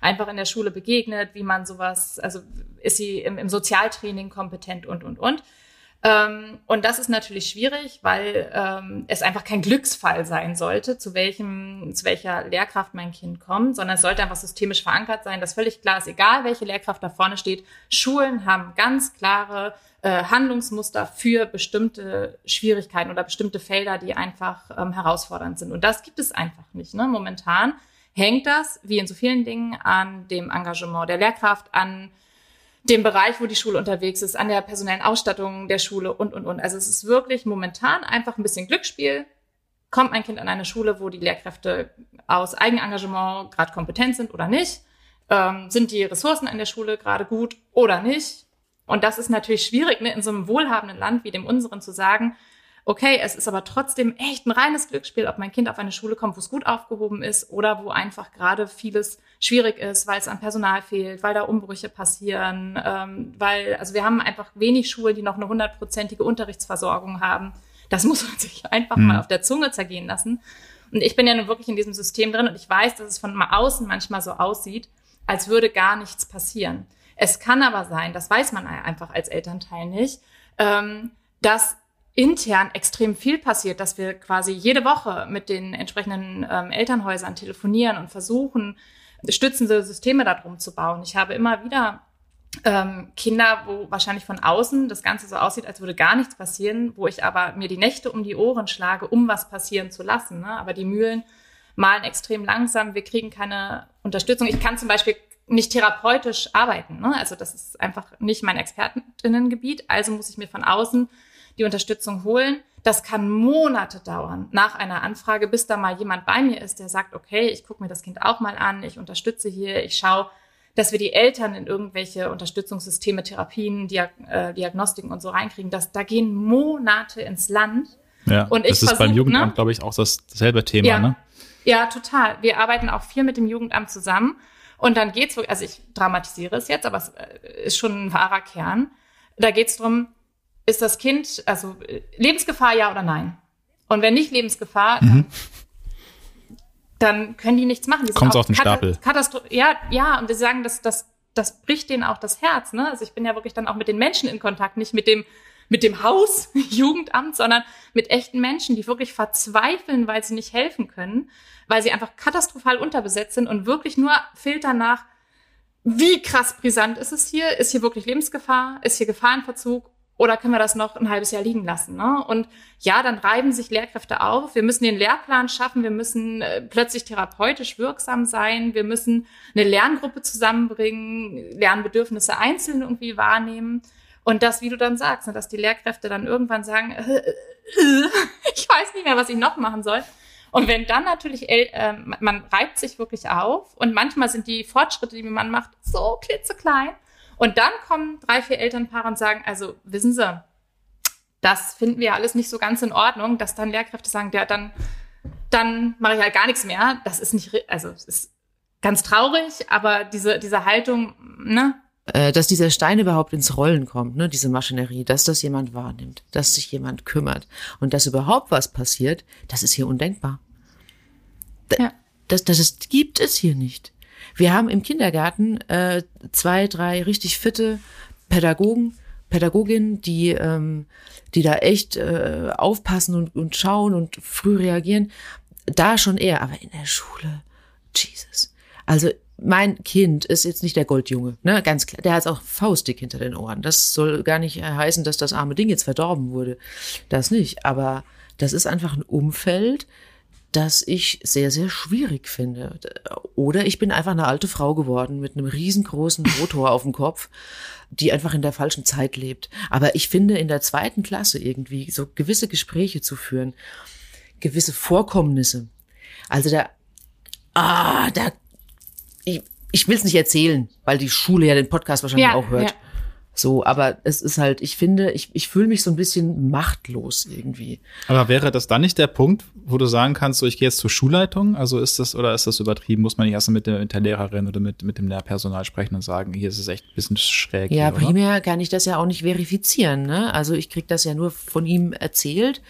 einfach in der Schule begegnet, wie man sowas, also ist sie im, im Sozialtraining kompetent und, und, und. Ähm, und das ist natürlich schwierig, weil ähm, es einfach kein Glücksfall sein sollte, zu welchem, zu welcher Lehrkraft mein Kind kommt, sondern es sollte einfach systemisch verankert sein, dass völlig klar ist, egal welche Lehrkraft da vorne steht, Schulen haben ganz klare äh, Handlungsmuster für bestimmte Schwierigkeiten oder bestimmte Felder, die einfach ähm, herausfordernd sind. Und das gibt es einfach nicht. Ne? Momentan hängt das, wie in so vielen Dingen, an dem Engagement der Lehrkraft, an dem Bereich, wo die Schule unterwegs ist, an der personellen Ausstattung der Schule und, und, und. Also es ist wirklich momentan einfach ein bisschen Glücksspiel. Kommt mein Kind an eine Schule, wo die Lehrkräfte aus Eigenengagement gerade kompetent sind oder nicht? Ähm, sind die Ressourcen an der Schule gerade gut oder nicht? Und das ist natürlich schwierig, ne, in so einem wohlhabenden Land wie dem unseren zu sagen, okay, es ist aber trotzdem echt ein reines Glücksspiel, ob mein Kind auf eine Schule kommt, wo es gut aufgehoben ist oder wo einfach gerade vieles schwierig ist, weil es an Personal fehlt, weil da Umbrüche passieren, ähm, weil, also wir haben einfach wenig Schulen, die noch eine hundertprozentige Unterrichtsversorgung haben. Das muss man sich einfach mhm. mal auf der Zunge zergehen lassen. Und ich bin ja nun wirklich in diesem System drin und ich weiß, dass es von außen manchmal so aussieht, als würde gar nichts passieren. Es kann aber sein, das weiß man einfach als Elternteil nicht, ähm, dass intern extrem viel passiert, dass wir quasi jede Woche mit den entsprechenden ähm, Elternhäusern telefonieren und versuchen, stützende Systeme darum zu bauen. Ich habe immer wieder ähm, Kinder, wo wahrscheinlich von außen das Ganze so aussieht, als würde gar nichts passieren, wo ich aber mir die Nächte um die Ohren schlage, um was passieren zu lassen. Ne? Aber die Mühlen malen extrem langsam, wir kriegen keine Unterstützung. Ich kann zum Beispiel nicht therapeutisch arbeiten. Ne? Also das ist einfach nicht mein Expertinnengebiet. Also muss ich mir von außen die Unterstützung holen. Das kann Monate dauern nach einer Anfrage, bis da mal jemand bei mir ist, der sagt, okay, ich gucke mir das Kind auch mal an, ich unterstütze hier, ich schaue, dass wir die Eltern in irgendwelche Unterstützungssysteme, Therapien, Diag äh, Diagnostiken und so reinkriegen. Das, da gehen Monate ins Land. Ja, und ich das ist versuch, beim Jugendamt, ne? glaube ich, auch das, dasselbe Thema, ja, ne? Ja, total. Wir arbeiten auch viel mit dem Jugendamt zusammen. Und dann geht's, also ich dramatisiere es jetzt, aber es äh, ist schon ein wahrer Kern. Da geht's drum ist das Kind, also Lebensgefahr ja oder nein? Und wenn nicht Lebensgefahr, mhm. dann, dann, können die nichts machen. Kommt auf den Stapel. Katastro ja, ja, und wir sagen, dass das, das bricht denen auch das Herz. Ne? Also ich bin ja wirklich dann auch mit den Menschen in Kontakt, nicht mit dem mit dem Haus, Jugendamt, sondern mit echten Menschen, die wirklich verzweifeln, weil sie nicht helfen können, weil sie einfach katastrophal unterbesetzt sind und wirklich nur filtern nach, wie krass brisant ist es hier? Ist hier wirklich Lebensgefahr? Ist hier Gefahrenverzug? Oder können wir das noch ein halbes Jahr liegen lassen? Ne? Und ja, dann reiben sich Lehrkräfte auf. Wir müssen den Lehrplan schaffen. Wir müssen äh, plötzlich therapeutisch wirksam sein. Wir müssen eine Lerngruppe zusammenbringen, Lernbedürfnisse einzeln irgendwie wahrnehmen. Und das, wie du dann sagst, ne, dass die Lehrkräfte dann irgendwann sagen, äh, äh, ich weiß nicht mehr, was ich noch machen soll. Und wenn dann natürlich, äh, man reibt sich wirklich auf und manchmal sind die Fortschritte, die man macht, so klitzeklein. Und dann kommen drei, vier Elternpaare und sagen, also wissen Sie, das finden wir alles nicht so ganz in Ordnung, dass dann Lehrkräfte sagen, ja, dann, dann mache ich halt gar nichts mehr. Das ist nicht, also es ist ganz traurig, aber diese, diese Haltung, ne? Äh, dass dieser Stein überhaupt ins Rollen kommt, ne, diese Maschinerie, dass das jemand wahrnimmt, dass sich jemand kümmert und dass überhaupt was passiert, das ist hier undenkbar. Ja. Das, das ist, gibt es hier nicht. Wir haben im Kindergarten äh, zwei, drei richtig fitte Pädagogen, Pädagoginnen, die, ähm, die da echt äh, aufpassen und, und schauen und früh reagieren. Da schon eher, aber in der Schule, Jesus. Also mein Kind ist jetzt nicht der Goldjunge, ne, ganz klar. Der hat auch faustdick hinter den Ohren. Das soll gar nicht heißen, dass das arme Ding jetzt verdorben wurde. Das nicht. Aber das ist einfach ein Umfeld, das ich sehr, sehr schwierig finde. Oder ich bin einfach eine alte Frau geworden mit einem riesengroßen Motor auf dem Kopf, die einfach in der falschen Zeit lebt. Aber ich finde, in der zweiten Klasse irgendwie so gewisse Gespräche zu führen, gewisse Vorkommnisse. Also da, ah, da, ich, ich will es nicht erzählen, weil die Schule ja den Podcast wahrscheinlich Ja, auch hört. ja. So, aber es ist halt, ich finde, ich, ich fühle mich so ein bisschen machtlos irgendwie. Aber wäre das dann nicht der Punkt, wo du sagen kannst, so ich gehe jetzt zur Schulleitung? Also ist das oder ist das übertrieben? Muss man nicht erst mit der, mit der Lehrerin oder mit, mit dem Lehrpersonal sprechen und sagen, hier ist es echt ein bisschen schräg. Ja, hier, oder? primär kann ich das ja auch nicht verifizieren. Ne? Also ich krieg das ja nur von ihm erzählt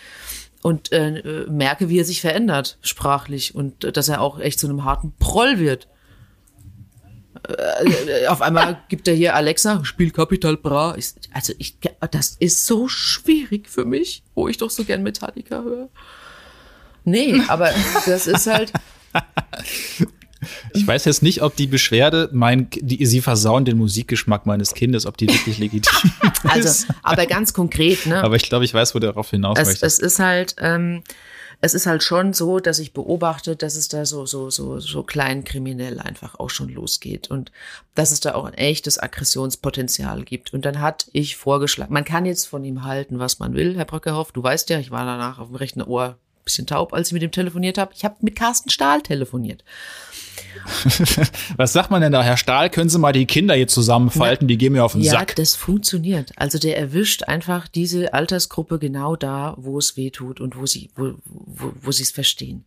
und äh, äh, merke, wie er sich verändert sprachlich und äh, dass er auch echt zu einem harten Proll wird. Äh, auf einmal gibt er hier Alexa, spiel Capital Bra. Ich, also ich, das ist so schwierig für mich, wo ich doch so gern Metallica höre. Nee, aber das ist halt, Ich weiß jetzt nicht, ob die Beschwerde, mein, die, sie versauen den Musikgeschmack meines Kindes, ob die wirklich legitim ist. also, aber ganz konkret, ne? Aber ich glaube, ich weiß, wo du darauf hinaus es, möchtest. es ist halt, ähm, es ist halt schon so, dass ich beobachte, dass es da so, so, so, so klein kriminell einfach auch schon losgeht und dass es da auch ein echtes Aggressionspotenzial gibt. Und dann hat ich vorgeschlagen, man kann jetzt von ihm halten, was man will, Herr Bröckerhoff. Du weißt ja, ich war danach auf dem rechten Ohr bisschen taub, als ich mit ihm telefoniert habe. Ich habe mit Carsten Stahl telefoniert. Was sagt man denn da? Herr Stahl, können Sie mal die Kinder hier zusammenfalten? Die gehen mir auf den Ja, Sack. das funktioniert. Also der erwischt einfach diese Altersgruppe genau da, wo es weh tut und wo sie, wo, wo, wo sie es verstehen.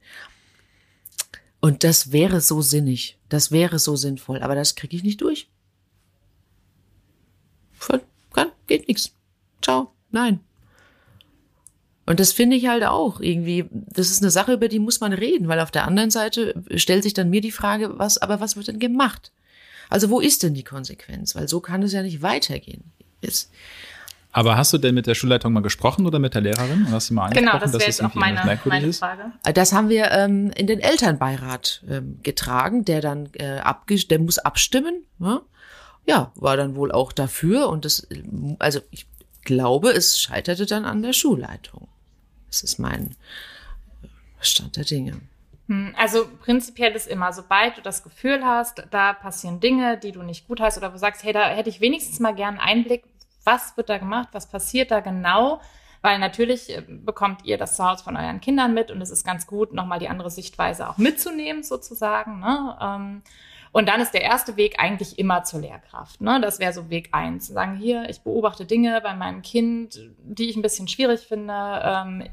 Und das wäre so sinnig, das wäre so sinnvoll, aber das kriege ich nicht durch. Kann, geht nix. Ciao, nein. Und das finde ich halt auch irgendwie, das ist eine Sache, über die muss man reden, weil auf der anderen Seite stellt sich dann mir die Frage, was, aber was wird denn gemacht? Also wo ist denn die Konsequenz? Weil so kann es ja nicht weitergehen. Jetzt, Aber hast du denn mit der Schulleitung mal gesprochen oder mit der Lehrerin? Und hast du mal angesprochen, Genau, das wäre jetzt auch meine, meine ist? Frage. Das haben wir ähm, in den Elternbeirat ähm, getragen, der dann äh, abges der muss abstimmen. Ne? Ja, war dann wohl auch dafür und das, also ich glaube, es scheiterte dann an der Schulleitung. Das ist mein äh, Stand der Dinge. Hm, Also prinzipiell ist immer, sobald du das Gefühl hast, da passieren Dinge, die du nicht gut hast oder wo du sagst, hey, da hätte ich wenigstens mal gern einen Einblick, was wird da gemacht, was passiert da genau, weil natürlich äh, bekommt ihr das zu Hause von euren Kindern mit und es ist ganz gut, nochmal die andere Sichtweise auch mitzunehmen sozusagen. Ne? Und dann ist der erste Weg eigentlich immer zur Lehrkraft. Ne? Das wäre so Weg eins. Sagen, hier, ich beobachte Dinge bei meinem Kind, die ich ein bisschen schwierig finde. Ähm,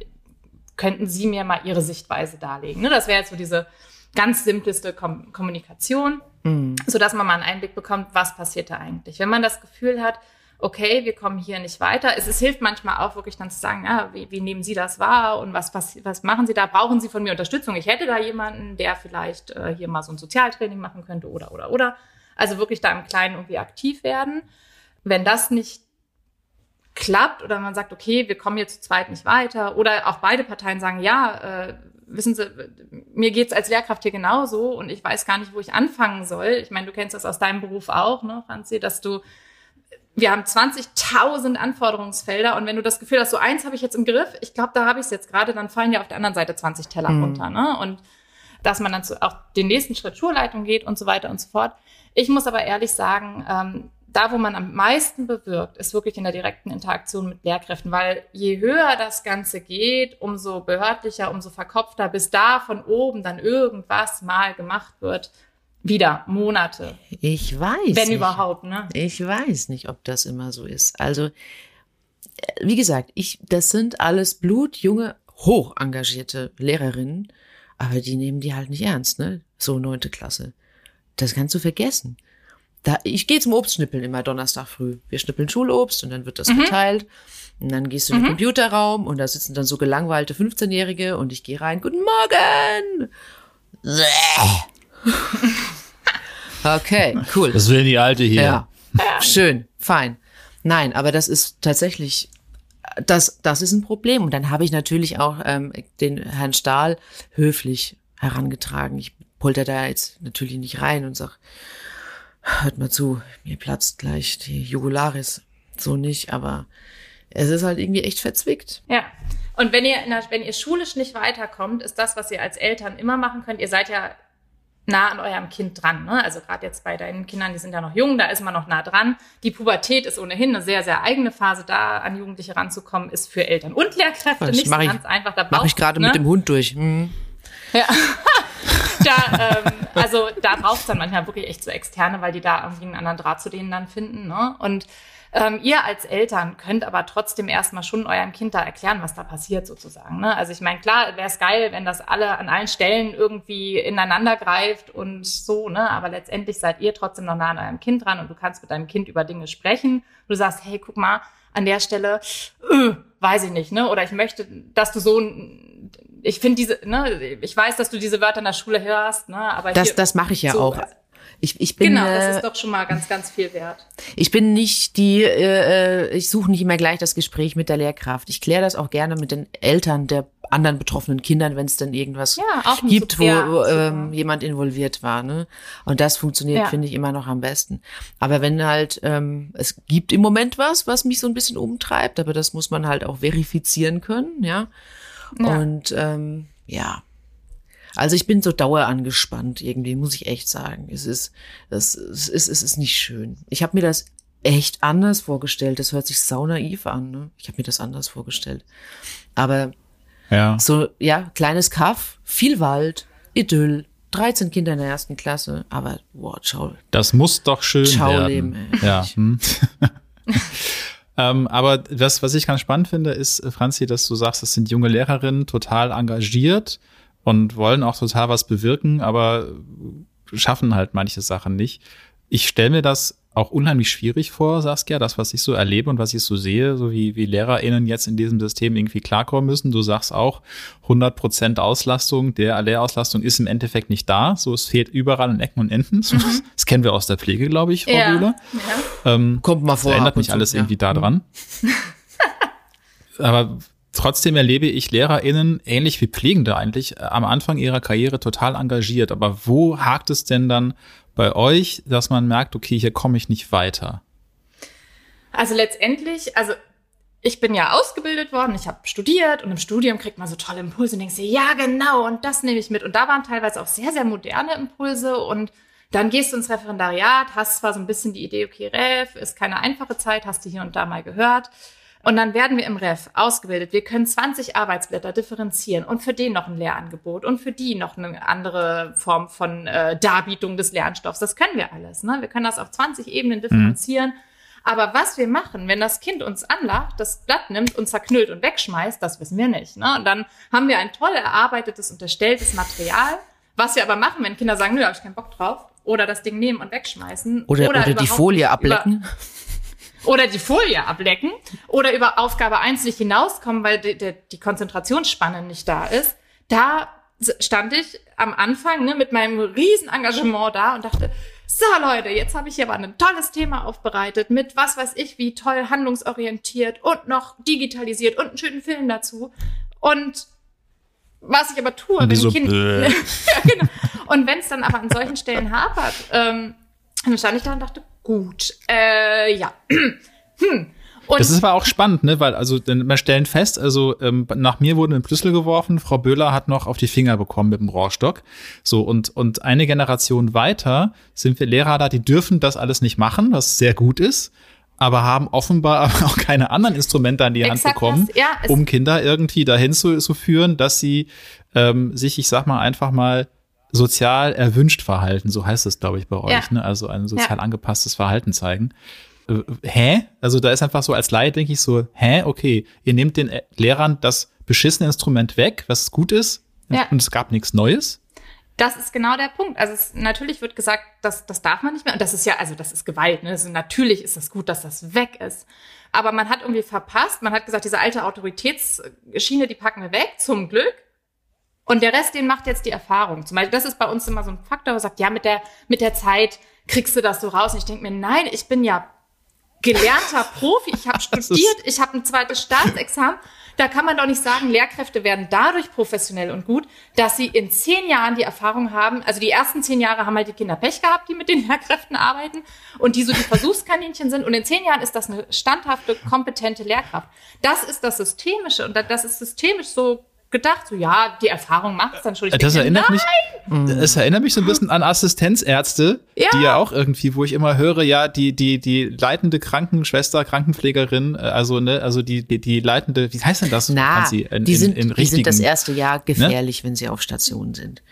könnten Sie mir mal Ihre Sichtweise darlegen? Ne? Das wäre jetzt so diese ganz simpleste Kom Kommunikation, Mhm. sodass man mal einen Einblick bekommt, was passiert da eigentlich. Wenn man das Gefühl hat, okay, wir kommen hier nicht weiter. Es, es hilft manchmal auch wirklich dann zu sagen, ja, wie, wie nehmen Sie das wahr und was, was, was machen Sie da? Brauchen Sie von mir Unterstützung? Ich hätte da jemanden, der vielleicht äh, hier mal so ein Sozialtraining machen könnte oder, oder, oder. Also wirklich da im Kleinen irgendwie aktiv werden. Wenn das nicht klappt oder man sagt, okay, wir kommen hier zu zweit nicht weiter oder auch beide Parteien sagen, ja, äh, wissen Sie, mir geht's als Lehrkraft hier genauso und ich weiß gar nicht, wo ich anfangen soll. Ich meine, du kennst das aus deinem Beruf auch, ne, Franzi, dass du wir haben 20.000 Anforderungsfelder und wenn du das Gefühl hast, so eins habe ich jetzt im Griff, ich glaube, da habe ich es jetzt gerade, dann fallen ja auf der anderen Seite 20 Teller Mhm. runter. Ne? Und dass man dann zu, auch den nächsten Schritt Schulleitung geht und so weiter und so fort. Ich muss aber ehrlich sagen, ähm, da, wo man am meisten bewirkt, ist wirklich in der direkten Interaktion mit Lehrkräften, weil je höher das Ganze geht, umso behördlicher, umso verkopfter, bis da von oben dann irgendwas mal gemacht wird, wieder Monate, Ich weiß. wenn nicht. überhaupt. Ne? Ich weiß nicht, ob das immer so ist. Also, äh, wie gesagt, ich, das sind alles blutjunge, hoch engagierte Lehrerinnen, aber die nehmen die halt nicht ernst, ne? So neunte Klasse. Das kannst du vergessen. Da, ich gehe zum Obstschnippeln immer Donnerstag früh. Wir schnippeln Schulobst und dann wird das verteilt. Und dann gehst du in den Computerraum und da sitzen dann so gelangweilte 15-Jährige und ich gehe rein, guten Morgen. Okay, cool. Das will die Alte hier. Ja. Schön, fein. Nein, aber das ist tatsächlich, das, das ist ein Problem. Und dann habe ich natürlich auch ähm, den Herrn Stahl höflich herangetragen. Ich polter da jetzt natürlich nicht rein und sag, hört mal zu, mir platzt gleich die Jugularis. So nicht, aber es ist halt irgendwie echt verzwickt. Ja. Und wenn ihr, der, wenn ihr schulisch nicht weiterkommt, ist das, was ihr als Eltern immer machen könnt. Ihr seid ja nah an eurem Kind dran. Ne? Also gerade jetzt bei deinen Kindern, die sind ja noch jung, da ist man noch nah dran. Die Pubertät ist ohnehin eine sehr, sehr eigene Phase. Da an Jugendliche ranzukommen, ist für Eltern und Lehrkräfte das nicht so ich, ganz einfach. Da mache ich gerade ne? mit dem Hund durch. Hm. Ja. da, ähm, also da braucht es dann manchmal wirklich echt so externe, weil die da irgendwie einen anderen Draht zu denen dann finden. Ne? Und ähm, ihr als Eltern könnt aber trotzdem erstmal schon eurem Kind da erklären, was da passiert sozusagen. Ne? Also ich meine, klar, wäre es geil, wenn das alle an allen Stellen irgendwie ineinander greift und so, ne? Aber letztendlich seid ihr trotzdem noch nah an eurem Kind dran und du kannst mit deinem Kind über Dinge sprechen. Du sagst, hey, guck mal, an der Stelle, äh, weiß ich nicht, ne? Oder ich möchte, dass du so ich finde diese, ne, ich weiß, dass du diese Wörter in der Schule hörst, ne, aber das, hier, das mache ich ja so, auch. Ich, ich bin, genau, das ist doch schon mal ganz, ganz viel wert. Ich bin nicht die, äh, ich suche nicht immer gleich das Gespräch mit der Lehrkraft. Ich kläre das auch gerne mit den Eltern der anderen betroffenen Kindern, wenn es denn irgendwas ja, gibt, wo, wo ähm, jemand involviert war. Ne? Und das funktioniert, ja. finde ich, immer noch am besten. Aber wenn halt, ähm, es gibt im Moment was, was mich so ein bisschen umtreibt, aber das muss man halt auch verifizieren können, ja. ja. Und ähm, ja, also ich bin so dauerangespannt irgendwie, muss ich echt sagen. Es ist, es ist, es ist nicht schön. Ich habe mir das echt anders vorgestellt. Das hört sich sau naiv an. Ne? Ich habe mir das anders vorgestellt. Aber ja. so, ja, kleines Kaff, viel Wald, Idyll, 13 Kinder in der ersten Klasse, aber wow, ciao. Das muss doch schön ciao werden. Leben, ey. Ja. Hm. ähm, aber das, was ich ganz spannend finde, ist, Franzi, dass du sagst, das sind junge Lehrerinnen, total engagiert und wollen auch total was bewirken, aber schaffen halt manche Sachen nicht. Ich stelle mir das auch unheimlich schwierig vor, Saskia, das, was ich so erlebe und was ich so sehe, so wie, wie LehrerInnen jetzt in diesem System irgendwie klarkommen müssen. Du sagst auch, 100 Prozent Auslastung der Lehrauslastung ist im Endeffekt nicht da. So, es fehlt überall in Ecken und Enden. Mhm. Das kennen wir aus der Pflege, glaube ich, Frau ja. Bühler. Ja. Ähm, Kommt mal vor. Das erinnert mich alles ja. irgendwie da dran. Aber Trotzdem erlebe ich LehrerInnen, ähnlich wie Pflegende eigentlich, äh, am Anfang ihrer Karriere total engagiert. Aber wo hakt es denn dann bei euch, dass man merkt, okay, hier komme ich nicht weiter? Also letztendlich, also ich bin ja ausgebildet worden, ich habe studiert und im Studium kriegt man so tolle Impulse und denkst dir, ja genau, und das nehme ich mit. Und da waren teilweise auch sehr, sehr moderne Impulse und dann gehst du ins Referendariat, hast zwar so ein bisschen die Idee, okay, Ref, ist keine einfache Zeit, hast du hier und da mal gehört. Und dann werden wir im Ref ausgebildet. Wir können 20 Arbeitsblätter differenzieren und für den noch ein Lehrangebot und für die noch eine andere Form von äh, Darbietung des Lernstoffs. Das können wir alles. Ne? Wir können das auf 20 Ebenen differenzieren. Mhm. Aber was wir machen, wenn das Kind uns anlacht, das Blatt nimmt und zerknüllt und wegschmeißt, das wissen wir nicht. Ne? Und dann haben wir ein toll erarbeitetes, unterstelltes Material. Was wir aber machen, wenn Kinder sagen, nö, da habe ich keinen Bock drauf, oder das Ding nehmen und wegschmeißen. Oder, oder, oder die Folie ablecken. Oder die Folie ablecken oder über Aufgabe 1 nicht hinauskommen, weil die, die, die Konzentrationsspanne nicht da ist, da stand ich am Anfang ne, mit meinem riesen Engagement da und dachte, so Leute, jetzt habe ich hier aber ein tolles Thema aufbereitet mit was weiß ich wie toll handlungsorientiert und noch digitalisiert und einen schönen Film dazu. Und was ich aber tue, wenn so Kind, ja, genau. Und wenn es dann aber an solchen Stellen hapert, ähm, dann stand ich da und dachte, gut, äh, ja. hm. Und das ist aber auch spannend, ne? Weil also wir stellen fest, also ähm, nach mir wurde ein Plüssel geworfen, Frau Böhler hat noch auf die Finger bekommen mit dem Rohrstock. So und und eine Generation weiter sind wir Lehrer da, die dürfen das alles nicht machen, was sehr gut ist, aber haben offenbar auch keine anderen Instrumente an die Hand bekommen, das, ja, um Kinder irgendwie dahin zu, zu führen, dass sie ähm, sich, ich sag mal einfach mal sozial erwünscht Verhalten, so heißt es, glaube ich, bei euch, ja. ne? Also ein sozial ja. angepasstes Verhalten zeigen. Äh, hä? Also da ist einfach so als Laie, denke ich so, hä, okay, ihr nehmt den Lehrern das beschissene Instrument weg, was gut ist, ja. und es gab nichts Neues. Das ist genau der Punkt. Also es, natürlich wird gesagt, das, das darf man nicht mehr. Und das ist ja, also das ist Gewalt. Ne? Also natürlich ist es das gut, dass das weg ist. Aber man hat irgendwie verpasst. Man hat gesagt, diese alte Autoritätsschiene, die packen wir weg, zum Glück. Und der Rest, den macht jetzt die Erfahrung. Zum Beispiel, das ist bei uns immer so ein Faktor, wo sagt, ja, mit der, mit der Zeit kriegst du das so raus. Und ich denke mir, nein, ich bin ja gelernter Profi, ich habe studiert, ich habe ein zweites Staatsexamen. Da kann man doch nicht sagen, Lehrkräfte werden dadurch professionell und gut, dass sie in zehn Jahren die Erfahrung haben. Also die ersten zehn Jahre haben halt die Kinder Pech gehabt, die mit den Lehrkräften arbeiten und die so die Versuchskaninchen sind. Und in zehn Jahren ist das eine standhafte, kompetente Lehrkraft. Das ist das Systemische und das ist systemisch so gedacht, so ja, die Erfahrung macht es dann schon. Ich das denke, erinnert nein! mich, es erinnert mich so ein bisschen an Assistenzärzte, Ja. die ja auch irgendwie, wo ich immer höre, ja, die, die, die leitende Krankenschwester, Krankenpflegerin, äh, also, ne, also die, die, die leitende, wie heißt denn das? Na, Franzi, in, die, in, sind, in die sind das erste Jahr gefährlich, wenn sie auf Station sind.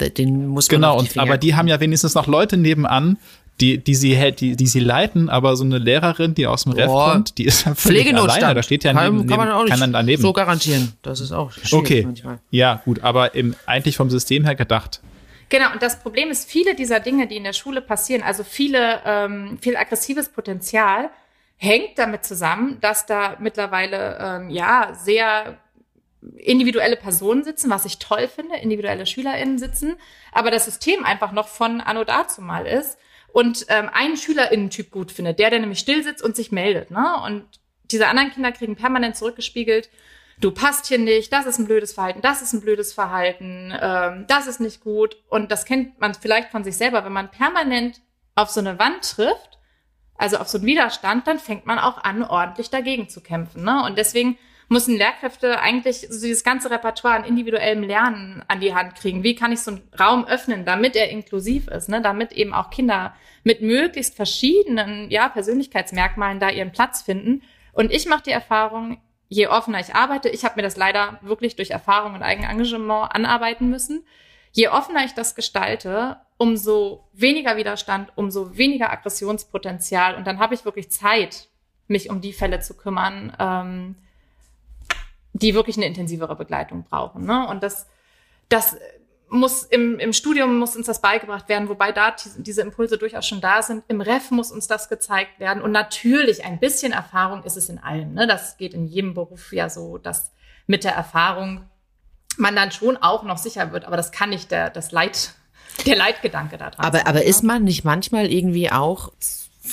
Den muss man Genau, und, aber die haben ja wenigstens noch Leute nebenan, die, die sie hält, die, die sie leiten, aber so eine Lehrerin, die aus dem Ref Boah. kommt, die ist ja Pflegenotstand. alleine, da steht ja kann, neben, kann man auch nicht keiner daneben. so garantieren. Das ist auch schwierig okay, manchmal. ja, gut, aber im, eigentlich vom System her gedacht. Genau, und das Problem ist, viele dieser Dinge, die in der Schule passieren, also viele, ähm, viel aggressives Potenzial, hängt damit zusammen, dass da mittlerweile ähm, ja sehr individuelle Personen sitzen, was ich toll finde, individuelle SchülerInnen sitzen, aber das System einfach noch von Anno dazu mal ist und ähm, einen SchülerInnen-Typ gut findet, der, der nämlich still sitzt und sich meldet, ne? Und diese anderen Kinder kriegen permanent zurückgespiegelt, du passt hier nicht, das ist ein blödes Verhalten, das ist ein blödes Verhalten, ähm, das ist nicht gut. Und das kennt man vielleicht von sich selber, wenn man permanent auf so eine Wand trifft, also auf so einen Widerstand, dann fängt man auch an, ordentlich dagegen zu kämpfen. Ne? Und deswegen müssen Lehrkräfte eigentlich so dieses ganze Repertoire an individuellem Lernen an die Hand kriegen. Wie kann ich so einen Raum öffnen, damit er inklusiv ist, ne? damit eben auch Kinder mit möglichst verschiedenen ja, Persönlichkeitsmerkmalen da ihren Platz finden. Und ich mache die Erfahrung, je offener ich arbeite, ich habe mir das leider wirklich durch Erfahrung und Eigenengagement anarbeiten müssen, je offener ich das gestalte, umso weniger Widerstand, umso weniger Aggressionspotenzial. Und dann habe ich wirklich Zeit, mich um die Fälle zu kümmern, ähm, die wirklich eine intensivere Begleitung brauchen. Ne? Und das, das muss im, im Studium muss uns das beigebracht werden, wobei da die- diese Impulse durchaus schon da sind. Im Ref muss uns das gezeigt werden. Und natürlich ein bisschen Erfahrung ist es in allem. Ne? Das geht in jedem Beruf ja so, dass mit der Erfahrung man dann schon auch noch sicher wird. Aber das kann nicht der, das Leit, der Leitgedanke da dran Aber, sein, aber ne? ist man nicht manchmal irgendwie auch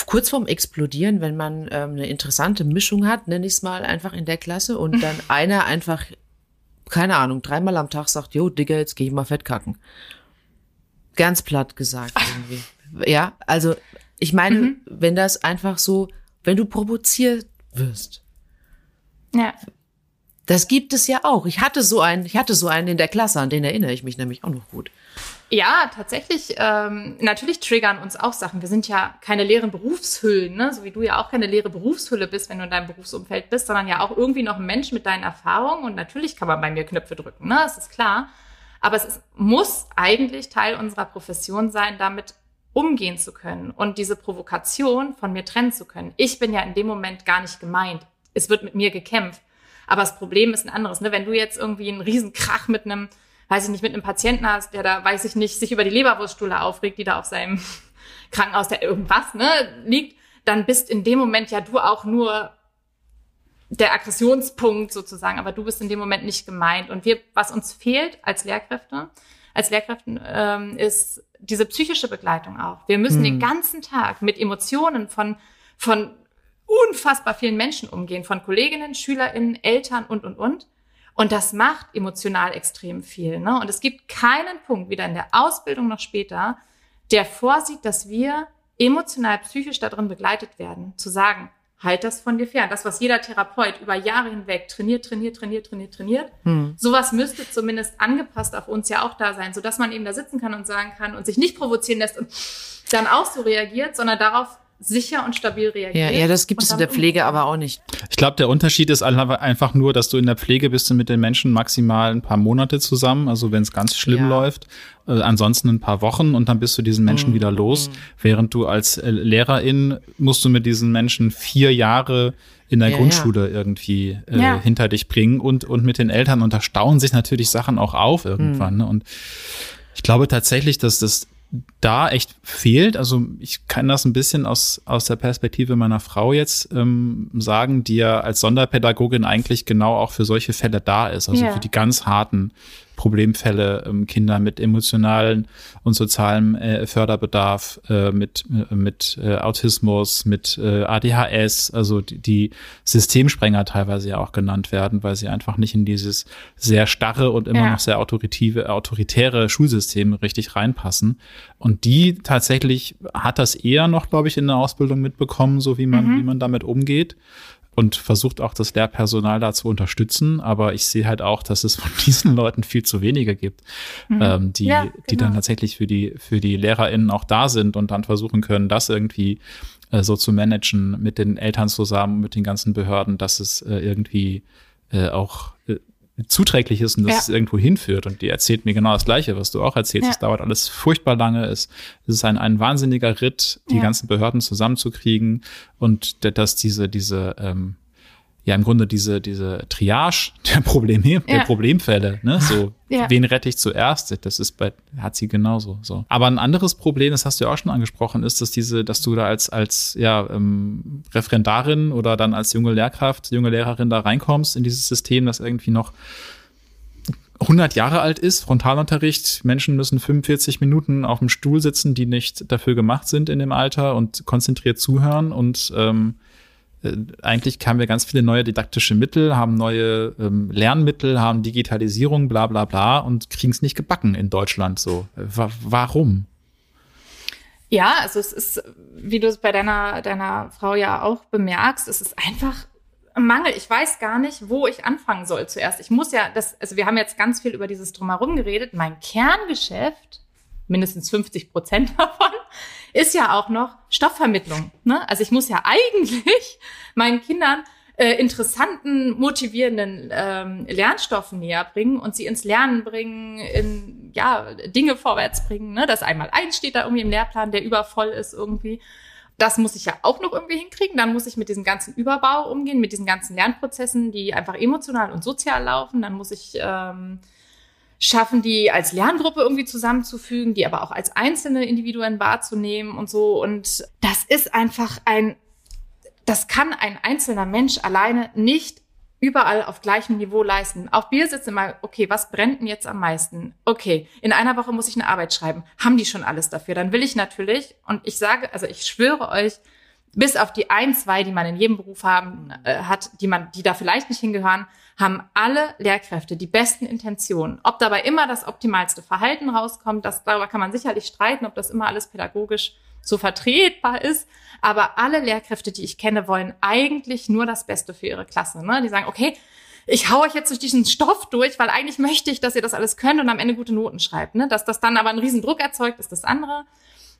kurz vorm Explodieren, wenn man ähm, eine interessante Mischung hat, nenne ich es mal einfach in der Klasse und dann einer einfach, keine Ahnung, dreimal am Tag sagt, jo, Digga, jetzt geh ich mal fett kacken. Ganz platt gesagt irgendwie. Ja, also ich meine, wenn das einfach so, wenn du provoziert wirst, Ja. das gibt es ja auch. Ich hatte so einen, ich hatte so einen in der Klasse, an den erinnere ich mich nämlich auch noch gut. Ja, tatsächlich. Ähm, natürlich triggern uns auch Sachen. Wir sind ja keine leeren Berufshüllen, ne? so wie du ja auch keine leere Berufshülle bist, wenn du in deinem Berufsumfeld bist, sondern ja auch irgendwie noch ein Mensch mit deinen Erfahrungen. Und natürlich kann man bei mir Knöpfe drücken, ne? das ist klar. Aber es ist, muss eigentlich Teil unserer Profession sein, damit umgehen zu können und diese Provokation von mir trennen zu können. Ich bin ja in dem Moment gar nicht gemeint. Es wird mit mir gekämpft. Aber das Problem ist ein anderes. Ne? Wenn du jetzt irgendwie einen Riesenkrach mit einem, weiß ich nicht, mit einem Patienten hast, der da, weiß ich nicht, sich über die Leberwurststuhle aufregt, die da auf seinem Krankenhaus, der irgendwas ne, liegt, dann bist in dem Moment ja du auch nur der Aggressionspunkt sozusagen, aber du bist in dem Moment nicht gemeint. Und wir, was uns fehlt als Lehrkräfte, als Lehrkräften, ähm, ist diese psychische Begleitung auch. Wir müssen den ganzen Tag mit Emotionen von, von unfassbar vielen Menschen umgehen, von Kolleginnen, SchülerInnen, Eltern und, und, und. Und das macht emotional extrem viel. Ne? Und es gibt keinen Punkt, weder in der Ausbildung noch später, der vorsieht, dass wir emotional, psychisch darin begleitet werden, zu sagen, halt das von dir fern. Das, was jeder Therapeut über Jahre hinweg trainiert, trainiert, trainiert, trainiert, trainiert. Sowas müsste zumindest angepasst auf uns ja auch da sein, sodass man eben da sitzen kann und sagen kann und sich nicht provozieren lässt und dann auch so reagiert, sondern darauf sicher und stabil reagiert. Ja, ja, das gibt es in der Pflege aber auch nicht. Ich glaube, der Unterschied ist einfach nur, dass du in der Pflege bist du mit den Menschen maximal ein paar Monate zusammen, also wenn es ganz schlimm Ja. läuft. Äh, ansonsten ein paar Wochen und dann bist du diesen Menschen Mhm. wieder los. Während du als äh, Lehrerin musst du mit diesen Menschen vier Jahre in der Ja, Grundschule irgendwie äh, Ja. hinter dich bringen und, und mit den Eltern. Und da stauen sich natürlich Sachen auch auf irgendwann. Ne? Und ich glaube tatsächlich, dass das da echt fehlt. Also ich kann das ein bisschen aus, aus der Perspektive meiner Frau jetzt ähm, sagen, die ja als Sonderpädagogin eigentlich genau auch für solche Fälle da ist. Also Ja. für die ganz harten Problemfälle, ähm, Kinder mit emotionalen und sozialem äh, Förderbedarf, äh, mit, äh, mit äh, Autismus, mit äh, ADHS, also die, die Systemsprenger teilweise ja auch genannt werden, weil sie einfach nicht in dieses sehr starre und immer ja. noch sehr autoritive, autoritäre Schulsystem richtig reinpassen. Und die tatsächlich hat das eher noch, glaube ich, in der Ausbildung mitbekommen, so wie man, mhm. wie man damit umgeht und versucht auch das Lehrpersonal da zu unterstützen. Aber ich sehe halt auch, dass es von diesen Leuten viel zu wenige gibt, mhm. ähm, die, ja, genau. die dann genau. tatsächlich für die, für die LehrerInnen auch da sind und dann versuchen können, das irgendwie äh, so zu managen mit den Eltern zusammen, mit den ganzen Behörden, dass es äh, irgendwie äh, auch äh, zuträglich ist und dass ja. es irgendwo hinführt. Und die erzählt mir genau das Gleiche, was du auch erzählst. Ja. Es dauert alles furchtbar lange. Es, es ist ein, ein wahnsinniger Ritt, die ja. ganzen Behörden zusammenzukriegen und dass diese, diese, ähm, ja im Grunde diese, diese Triage der Probleme, ja. der Problemfälle, ne? So, ja. wen rette ich zuerst? Das ist bei, hat sie genauso, so. Aber ein anderes Problem, das hast du ja auch schon angesprochen, ist, dass diese, dass du da als, als, ja, ähm, Referendarin oder dann als junge Lehrkraft, junge Lehrerin da reinkommst in dieses System, das irgendwie noch 100 Jahre alt ist, Frontalunterricht, Menschen müssen 45 Minuten auf dem Stuhl sitzen, die nicht dafür gemacht sind in dem Alter und konzentriert zuhören und ähm, äh, eigentlich haben wir ganz viele neue didaktische Mittel, haben neue ähm, Lernmittel, haben Digitalisierung, bla bla bla und kriegen es nicht gebacken in Deutschland so. Wa warum? Ja, also es ist, wie du es bei deiner, deiner Frau ja auch bemerkst, es ist einfach ein Mangel. Ich weiß gar nicht, wo ich anfangen soll zuerst. Ich muss ja, das, also wir haben jetzt ganz viel über dieses Drumherum geredet. Mein Kerngeschäft, mindestens 50 Prozent davon, ist ja auch noch Stoffvermittlung. Ne? Also ich muss ja eigentlich meinen Kindern äh, interessanten, motivierenden ähm, Lernstoffen näher bringen und sie ins Lernen bringen, in ja Dinge vorwärts bringen. Ne? Das einmal eins steht da irgendwie im Lehrplan, der übervoll ist irgendwie. Das muss ich ja auch noch irgendwie hinkriegen. Dann muss ich mit diesem ganzen Überbau umgehen, mit diesen ganzen Lernprozessen, die einfach emotional und sozial laufen. Dann muss ich ähm, schaffen, die als Lerngruppe irgendwie zusammenzufügen, die aber auch als einzelne Individuen wahrzunehmen und so. Und das ist einfach ein, das kann ein einzelner Mensch alleine nicht überall auf gleichem Niveau leisten. Auch wir sitzen immer, okay, was brennt denn jetzt am meisten? Okay, in einer Woche muss ich eine Arbeit schreiben. Haben die schon alles dafür? Dann will ich natürlich, und ich sage, also ich schwöre euch, bis auf die ein, zwei, die man in jedem Beruf haben, äh, hat, die man, die da vielleicht nicht hingehören, haben alle Lehrkräfte die besten Intentionen. Ob dabei immer das optimalste Verhalten rauskommt, das, darüber kann man sicherlich streiten, ob das immer alles pädagogisch so vertretbar ist. Aber alle Lehrkräfte, die ich kenne, wollen eigentlich nur das Beste für ihre Klasse. Ne? Die sagen, okay, ich hau euch jetzt durch diesen Stoff durch, weil eigentlich möchte ich, dass ihr das alles könnt und am Ende gute Noten schreibt. Ne? Dass das dann aber einen riesen Druck erzeugt, ist das andere.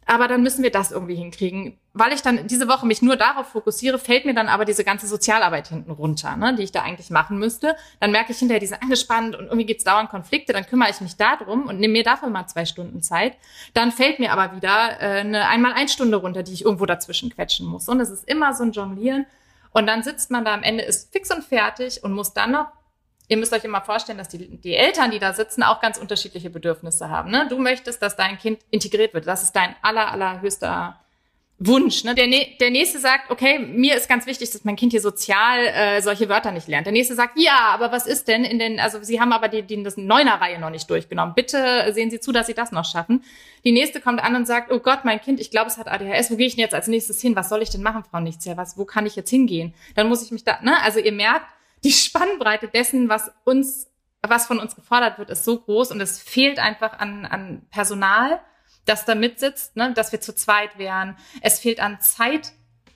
Aber dann müssen wir das irgendwie hinkriegen. Weil ich dann diese Woche mich nur darauf fokussiere, fällt mir dann aber diese ganze Sozialarbeit hinten runter, ne, die ich da eigentlich machen müsste. Dann merke ich hinterher, die sind angespannt und irgendwie gibt's dauernd Konflikte. Dann kümmere ich mich darum und nehme mir dafür mal zwei Stunden Zeit. Dann fällt mir aber wieder äh, eine einmal ein Stunde runter, die ich irgendwo dazwischen quetschen muss. Und es ist immer so ein Jonglieren. Und dann sitzt man da am Ende, ist fix und fertig und muss dann noch ihr müsst euch immer vorstellen, dass die, die Eltern, die da sitzen, auch ganz unterschiedliche Bedürfnisse haben. Ne? Du möchtest, dass dein Kind integriert wird. Das ist dein aller, allerhöchster Wunsch. Ne? Der, der nächste sagt, okay, mir ist ganz wichtig, dass mein Kind hier sozial äh, solche Wörter nicht lernt. Der nächste sagt, ja, aber was ist denn in den, also Sie haben aber die, die das Neuner-Reihe noch nicht durchgenommen. Bitte sehen Sie zu, dass Sie das noch schaffen. Die nächste kommt an und sagt, oh Gott, mein Kind, ich glaube, es hat ADHS. Wo gehe ich denn jetzt als nächstes hin? Was soll ich denn machen, Frau Nichtsher? Was, wo kann ich jetzt hingehen? Dann muss ich mich da, ne? Also ihr merkt, die Spannbreite dessen, was uns, was von uns gefordert wird, ist so groß und es fehlt einfach an, an Personal, das da mitsitzt, ne, dass wir zu zweit wären. Es fehlt an Zeit,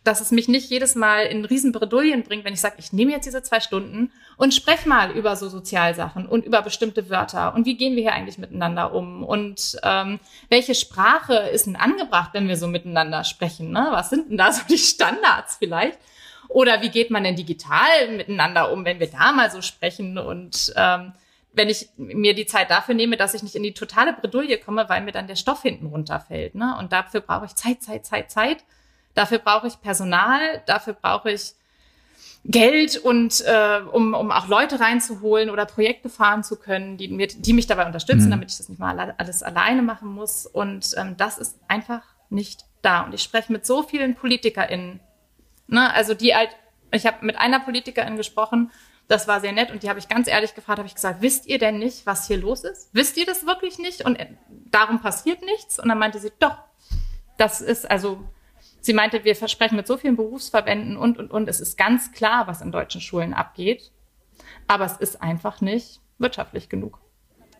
dass es mich nicht jedes Mal in Riesenbredouillen bringt, wenn ich sage, ich nehme jetzt diese zwei Stunden und spreche mal über so Sozialsachen und über bestimmte Wörter und wie gehen wir hier eigentlich miteinander um und ähm, welche Sprache ist denn angebracht, wenn wir so miteinander sprechen? Ne? Was sind denn da so die Standards vielleicht? Oder wie geht man denn digital miteinander um, wenn wir da mal so sprechen und ähm, wenn ich mir die Zeit dafür nehme, dass ich nicht in die totale Bredouille komme, weil mir dann der Stoff hinten runterfällt. Ne? Und dafür brauche ich Zeit, Zeit, Zeit, Zeit. Dafür brauche ich Personal, dafür brauche ich Geld und äh, um, um auch Leute reinzuholen oder Projekte fahren zu können, die, mir, die mich dabei unterstützen, mhm. damit ich das nicht mal alles alleine machen muss. Und ähm, das ist einfach nicht da. Und ich spreche mit so vielen PolitikerInnen Ne? Also die halt, ich habe mit einer Politikerin gesprochen, Das war sehr nett und die habe ich ganz ehrlich gefragt, habe ich gesagt, wisst ihr denn nicht, was hier los ist? Wisst ihr das wirklich nicht? Und äh, darum passiert nichts? Und dann meinte sie, doch, das ist also, sie meinte, wir versprechen mit so vielen Berufsverbänden und, und, und, es ist ganz klar, was in deutschen Schulen abgeht. Aber es ist einfach nicht wirtschaftlich genug.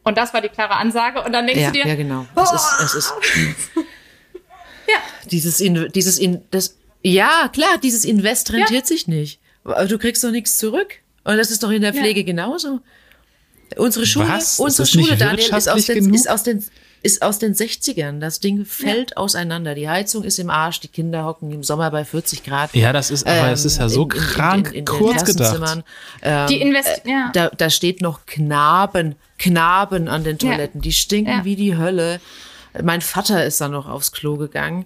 Und das war die klare Ansage. Und dann denkst ja, du dir, ja, genau. Es ist, es ist, ja. Dieses, in, dieses, in, das, ja, klar, dieses Invest rentiert ja. sich nicht. Du kriegst doch nichts zurück. Und das ist doch in der Pflege ja. genauso. Unsere Schule, Was? unsere Schule, Daniel, ist aus, den, ist aus den, ist aus den 60ern. Das Ding fällt ja. auseinander. Die Heizung ist im Arsch, die Kinder hocken im Sommer bei 40 Grad. Ja, das ist, aber ähm, es ist ja so in, in, krank in, kurz gedacht. Ähm, die Invest äh, ja. da, da steht noch Knaben, Knaben an den Toiletten. Ja. Die stinken wie die Hölle. Mein Vater ist dann noch aufs Klo gegangen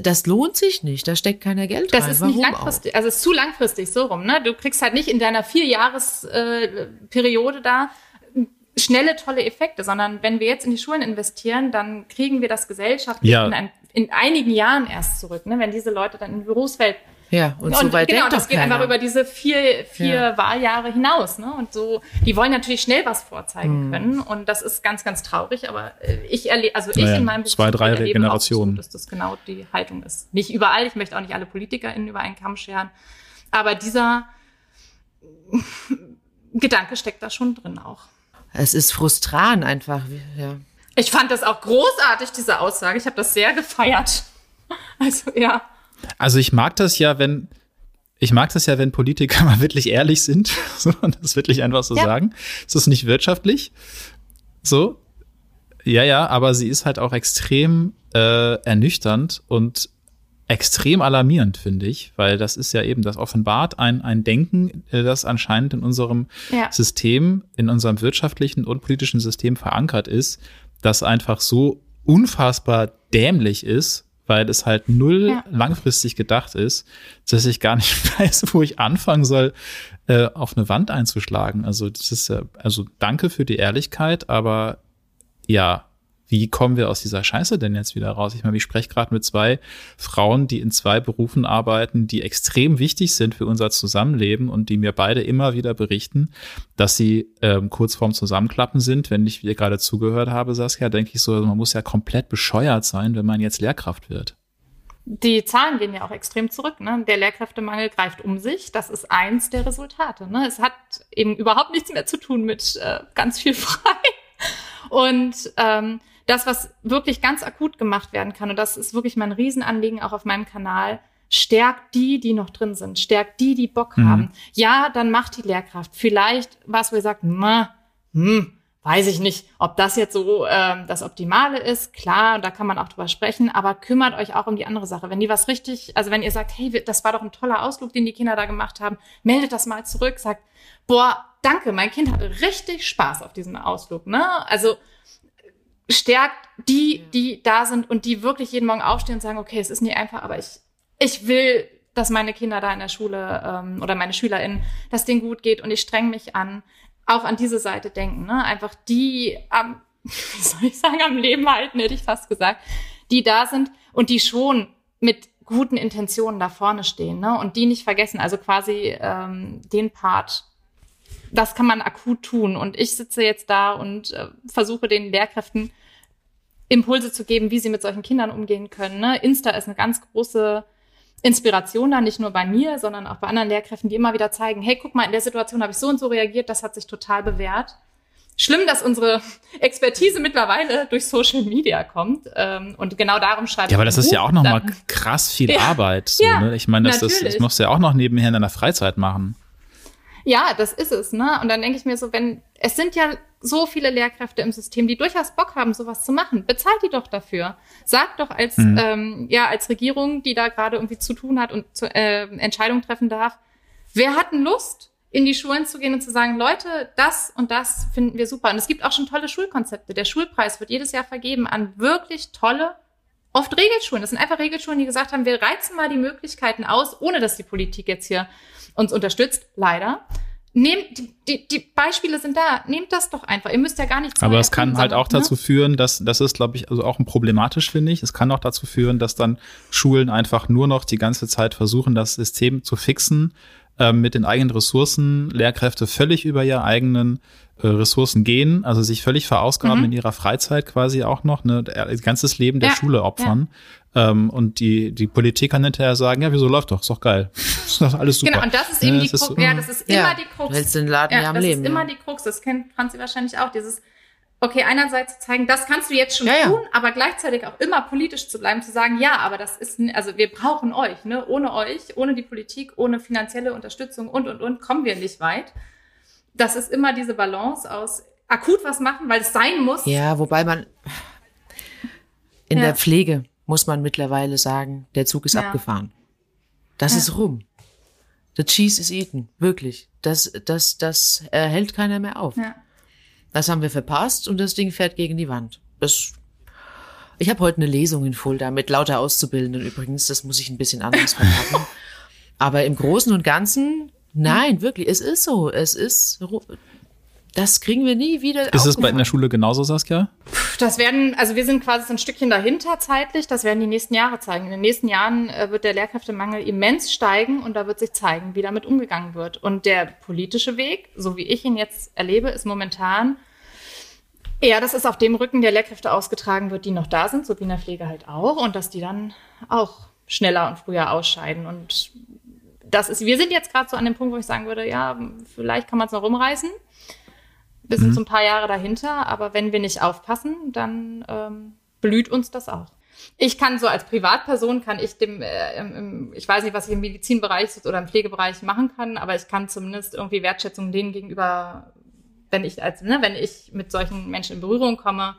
das lohnt sich nicht, da steckt keiner Geld das rein. Das ist Warum nicht langfristig, auch? also es ist zu langfristig so rum, ne? Du kriegst halt nicht in deiner Vierjahresperiode äh, da schnelle, tolle Effekte, sondern wenn wir jetzt in die Schulen investieren, dann kriegen wir das gesellschaftlich ja. in, ein, in, einigen Jahren erst zurück, ne? wenn diese Leute dann in die Berufswelt ja, und, und so weit genau, das geht keiner. einfach über diese vier, vier ja. Wahljahre hinaus. Ne? Und so, die wollen natürlich schnell was vorzeigen hm. können. Und das ist ganz, ganz traurig. Aber äh, ich erlebe, also ich naja, in meinem Beruf zwei, drei Generationen, so, dass das genau die Haltung ist. Nicht überall. Ich möchte auch nicht alle PolitikerInnen über einen Kamm scheren. Aber dieser Gedanke steckt da schon drin auch. Es ist frustrant einfach. Ja. Ich fand das auch großartig, diese Aussage. Ich habe das sehr gefeiert. Also ja. Also ich mag das ja, wenn ich mag das ja, wenn Politiker mal wirklich ehrlich sind so, und das wirklich einfach so ja. sagen. Es ist nicht wirtschaftlich. So. Ja, ja, aber sie ist halt auch extrem äh, ernüchternd und extrem alarmierend, finde ich, weil das ist ja eben, das offenbart ein, ein Denken, äh, das anscheinend in unserem ja. System, in unserem wirtschaftlichen und politischen System verankert ist, das einfach so unfassbar dämlich ist, weil es halt null ja. langfristig gedacht ist, dass ich gar nicht weiß, wo ich anfangen soll, äh, auf eine Wand einzuschlagen. Also das ist ja, also danke für die Ehrlichkeit, aber ja, wie kommen wir aus dieser Scheiße denn jetzt wieder raus? Ich meine, ich spreche gerade mit zwei Frauen, die in zwei Berufen arbeiten, die extrem wichtig sind für unser Zusammenleben und die mir beide immer wieder berichten, dass sie ähm, kurz vorm Zusammenklappen sind. Wenn ich dir gerade zugehört habe, Saskia, denke ich so, man muss ja komplett bescheuert sein, wenn man jetzt Lehrkraft wird. Die Zahlen gehen ja auch extrem zurück. Ne? Der Lehrkräftemangel greift um sich. Das ist eins der Resultate. Ne? Es hat eben überhaupt nichts mehr zu tun mit äh, ganz viel frei. Und ähm, das, was wirklich ganz akut gemacht werden kann, und das ist wirklich mein Riesenanliegen auch auf meinem Kanal, stärkt die, die noch drin sind, stärkt die, die Bock mhm. haben. Ja, dann macht die Lehrkraft. Vielleicht was, wo ihr sagt, hm, weiß ich nicht, ob das jetzt so ähm, das Optimale ist. Klar, da kann man auch drüber sprechen, aber kümmert euch auch um die andere Sache. Wenn die was richtig, also wenn ihr sagt, hey, das war doch ein toller Ausflug, den die Kinder da gemacht haben, meldet das mal zurück, sagt, boah, danke, mein Kind hatte richtig Spaß auf diesem Ausflug. Ne? Also stärkt die, die da sind und die wirklich jeden Morgen aufstehen und sagen, okay, es ist nicht einfach, aber ich, ich will, dass meine Kinder da in der Schule ähm, oder meine SchülerInnen, dass denen gut geht und ich streng mich an, auch an diese Seite denken. Ne? Einfach die am, wie soll ich sagen, am Leben halten, hätte ich fast gesagt, die da sind und die schon mit guten Intentionen da vorne stehen ne? und die nicht vergessen. Also quasi ähm, den Part das kann man akut tun. Und ich sitze jetzt da und äh, versuche den Lehrkräften Impulse zu geben, wie sie mit solchen Kindern umgehen können. Ne? Insta ist eine ganz große Inspiration da, nicht nur bei mir, sondern auch bei anderen Lehrkräften, die immer wieder zeigen, hey, guck mal, in der Situation habe ich so und so reagiert, das hat sich total bewährt. Schlimm, dass unsere Expertise mittlerweile durch Social Media kommt. Ähm, und genau darum schreibe ich. Ja, aber das ist ja auch nochmal krass viel ja, Arbeit. So, ja, ne? Ich meine, das, das, das musst du ja auch noch nebenher in deiner Freizeit machen. Ja, das ist es, ne? Und dann denke ich mir so, wenn, es sind ja so viele Lehrkräfte im System, die durchaus Bock haben, sowas zu machen. Bezahlt die doch dafür. Sagt doch als, mhm. ähm, ja, als Regierung, die da gerade irgendwie zu tun hat und zu, äh, Entscheidungen treffen darf, wer hat denn Lust, in die Schulen zu gehen und zu sagen, Leute, das und das finden wir super. Und es gibt auch schon tolle Schulkonzepte. Der Schulpreis wird jedes Jahr vergeben an wirklich tolle, oft Regelschulen. Das sind einfach Regelschulen, die gesagt haben, wir reizen mal die Möglichkeiten aus, ohne dass die Politik jetzt hier uns unterstützt, leider. Nehmt, die, die, die Beispiele sind da, nehmt das doch einfach. Ihr müsst ja gar nichts Aber es kann halt auch ne? dazu führen, dass, das ist, glaube ich, also auch ein problematisch, finde ich. Es kann auch dazu führen, dass dann Schulen einfach nur noch die ganze Zeit versuchen, das System zu fixen, ähm, mit den eigenen Ressourcen Lehrkräfte völlig über ihre eigenen äh, Ressourcen gehen, also sich völlig verausgaben Mhm. in ihrer Freizeit quasi auch noch, ne, ihr ganzes Leben der Ja, Schule opfern. Ähm, und die, die Politik kann hinterher sagen, ja, wieso läuft doch, ist doch geil. ist doch alles super. Genau, und das ist eben Ja, die Krux. so- ja, das ist Ja, immer die Krux. hältst den Laden ja, am das Leben. ist immer ja. die Krux. Das kennt Franzi wahrscheinlich auch. Dieses, okay, einerseits zu zeigen, das kannst du jetzt schon Ja, ja. tun, aber gleichzeitig auch immer politisch zu bleiben, zu sagen, ja, aber das ist, also wir brauchen euch, ne? Ohne euch, ohne die Politik, ohne finanzielle Unterstützung und, und, und, kommen wir nicht weit. Das ist immer diese Balance aus akut was machen, weil es sein muss. Ja, wobei man in Ja. der Pflege muss man mittlerweile sagen, der Zug ist Ja. abgefahren. Das Ja. ist rum. The cheese is eaten. Wirklich. Das, das, das äh, hält keiner mehr auf. Ja. Das haben wir verpasst und das Ding fährt gegen die Wand. Das, ich habe heute eine Lesung in Fulda mit lauter Auszubildenden übrigens. Das muss ich ein bisschen anders verpacken. Aber im Großen und Ganzen, nein, wirklich, es ist so. Es ist, das kriegen wir nie wieder. ist es bei in der Schule genauso, Saskia? Das werden, also wir sind quasi so ein Stückchen dahinter zeitlich, das werden die nächsten Jahre zeigen. In den nächsten Jahren äh, wird der Lehrkräftemangel immens steigen und da wird sich zeigen, wie damit umgegangen wird. Und der politische Weg, so wie ich ihn jetzt erlebe, ist momentan eher, dass es auf dem Rücken der Lehrkräfte ausgetragen wird, die noch da sind, so wie in der Pflege halt auch, und dass die dann auch schneller und früher ausscheiden. Und das ist, wir sind jetzt gerade so an dem Punkt, wo ich sagen würde, ja, vielleicht kann man es noch rumreißen. Wir sind so ein paar Jahre dahinter, aber wenn wir nicht aufpassen, dann ähm, blüht uns das auch. Ich kann so als Privatperson kann ich dem, äh, im, im, ich weiß nicht, was ich im Medizinbereich oder im Pflegebereich machen kann, aber ich kann zumindest irgendwie Wertschätzung denen gegenüber, wenn ich als, ne, wenn ich mit solchen Menschen in Berührung komme,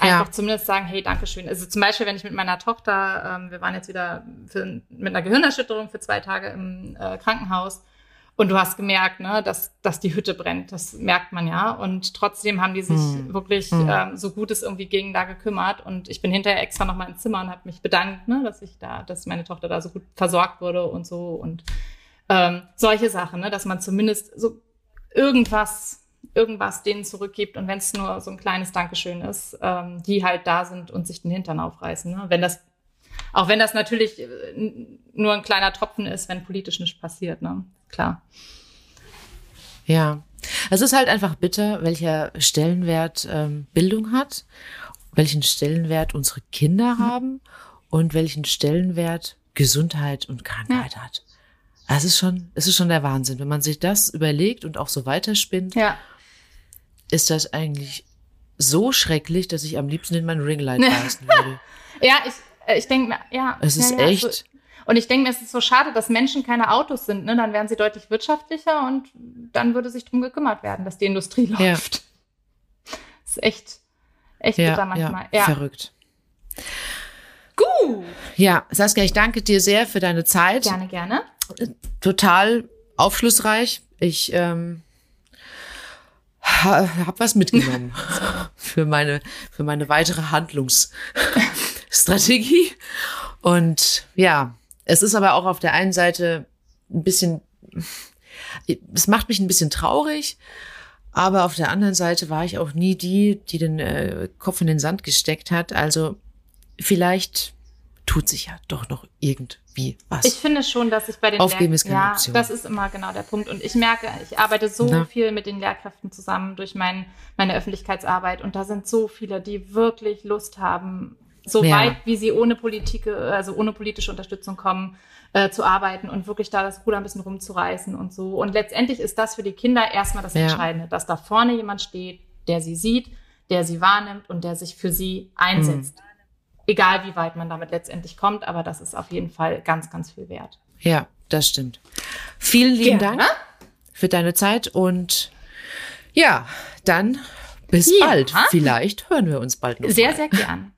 Ja. einfach zumindest sagen, hey, Dankeschön. Also zum Beispiel, wenn ich mit meiner Tochter, ähm, wir waren jetzt wieder für, mit einer Gehirnerschütterung für zwei Tage im äh, Krankenhaus und du hast gemerkt, ne, dass, dass die Hütte brennt. Das merkt man ja. Und trotzdem haben die sich Hm. wirklich Hm. ähm, so gut es irgendwie ging da gekümmert. Und ich bin hinterher extra noch mal ins Zimmer und habe mich bedankt, ne, dass ich da, dass meine Tochter da so gut versorgt wurde und so. Und ähm, solche Sachen, ne, dass man zumindest so irgendwas, irgendwas denen zurückgibt. Und wenn es nur so ein kleines Dankeschön ist, ähm, die halt da sind und sich den Hintern aufreißen. Ne? Wenn das auch wenn das natürlich äh, nur ein kleiner Tropfen ist, wenn politisch nichts passiert, ne? Klar. Ja, es ist halt einfach bitter, welcher Stellenwert ähm, Bildung hat, welchen Stellenwert unsere Kinder haben und welchen Stellenwert Gesundheit und Krankheit hat. Das ist schon, es ist schon der Wahnsinn. Wenn man sich das überlegt und auch so weiterspinnt, Ja. ist das eigentlich so schrecklich, dass ich am liebsten in mein Ringlight beißen würde. Ja, ich, äh, ich denke mir, ja. Es ist ja, ja, echt- und ich denke mir, es ist so schade, dass Menschen keine Autos sind, ne? Dann wären sie deutlich wirtschaftlicher und dann würde sich drum gekümmert werden, dass die Industrie Ja. läuft. Das ist echt, echt bitter Ja, manchmal. ja, Ja. verrückt. Gut. Ja, Saskia, ich danke dir sehr für deine Zeit. Gerne, gerne. total aufschlussreich. Ich ähm, ha, habe was mitgenommen für meine für meine weitere Handlungsstrategie. Und ja, es ist aber auch auf der einen Seite ein bisschen, es macht mich ein bisschen traurig. Aber auf der anderen Seite war ich auch nie die, die den äh, Kopf in den Sand gesteckt hat. Also vielleicht tut sich ja doch noch irgendwie was. Ich finde schon, dass ich bei den Aufgeben Lehr- ist keine ja, Option. das ist immer genau der Punkt. Und ich merke, ich arbeite so Na. viel mit den Lehrkräften zusammen durch mein, meine Öffentlichkeitsarbeit. Und da sind so viele, die wirklich Lust haben, so Ja. weit, wie sie ohne Politik, also ohne politische Unterstützung kommen, äh, zu arbeiten und wirklich da das Ruder ein bisschen rumzureißen und so. Und letztendlich ist das für die Kinder erstmal das Ja. Entscheidende, dass da vorne jemand steht, der sie sieht, der sie wahrnimmt und der sich für sie einsetzt. Egal wie weit man damit letztendlich kommt, aber das ist auf jeden Fall ganz, ganz viel wert. Ja, das stimmt. Vielen lieben Gerne. Dank für deine Zeit und ja, dann bis Ja. bald. Vielleicht hören wir uns bald noch. Sehr, mal. sehr gern.